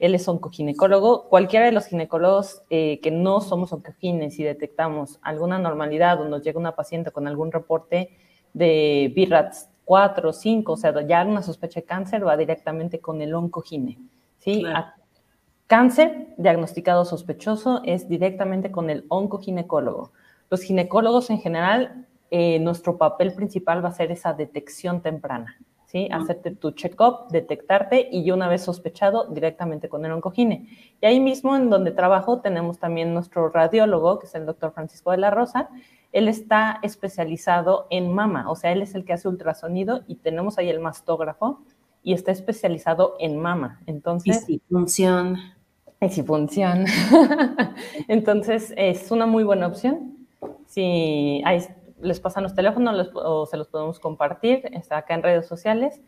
C: Él es oncoginecólogo. Cualquiera de los ginecólogos eh, que no somos oncogines y detectamos alguna normalidad o nos llega una paciente con algún reporte de BIRATS 4 o 5, o sea, ya una sospecha de cáncer, va directamente con el oncogine. ¿sí? cáncer diagnosticado sospechoso es directamente con el oncoginecólogo. Los ginecólogos en general, eh, nuestro papel principal va a ser esa detección temprana. ¿Sí? Hacerte tu check-up, detectarte y una vez sospechado, directamente con el oncogine. Y ahí mismo en donde trabajo tenemos también nuestro radiólogo, que es el doctor Francisco de la Rosa. Él está especializado en mama, o sea, él es el que hace ultrasonido y tenemos ahí el mastógrafo y está especializado en mama. Entonces,
B: y si funciona.
C: Y si funciona. Entonces, es una muy buena opción. Si hay les pasan los teléfonos o se los podemos compartir, está acá en redes sociales,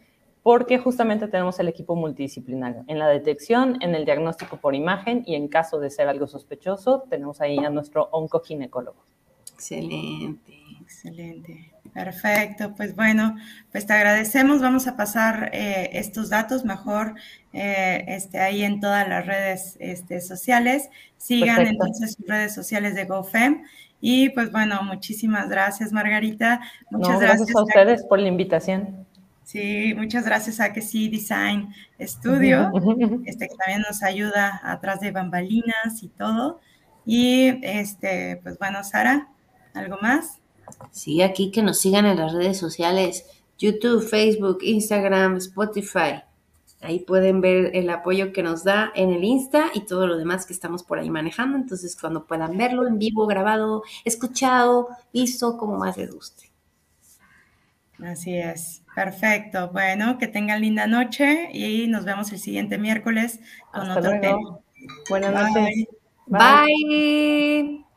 C: porque justamente tenemos el equipo multidisciplinario en la detección, en el diagnóstico por imagen y en caso de ser algo sospechoso, tenemos ahí a nuestro oncoginecólogo.
B: Excelente.
A: Excelente. Perfecto. Pues bueno, pues te agradecemos. Vamos a pasar eh, estos datos mejor eh, este, ahí en todas las redes este, sociales. Sigan entonces sus redes sociales de GoFem y pues bueno, muchísimas gracias, Margarita. Muchas
C: gracias, a ustedes por la invitación.
A: Sí, muchas gracias a que sí Design Studio, este que también nos ayuda atrás de bambalinas y todo. Y este, pues bueno, Sara, ¿algo más?
B: Sí, aquí que nos sigan en las redes sociales, YouTube, Facebook, Instagram, Spotify. Ahí pueden ver el apoyo que nos da en el Insta y todo lo demás que estamos por ahí manejando. Entonces, cuando puedan verlo en vivo, grabado, escuchado, visto, como más les guste.
A: Así es. Perfecto. Bueno, que tengan linda noche y nos vemos el siguiente miércoles con otro tema.
C: Buenas noches.
B: Bye.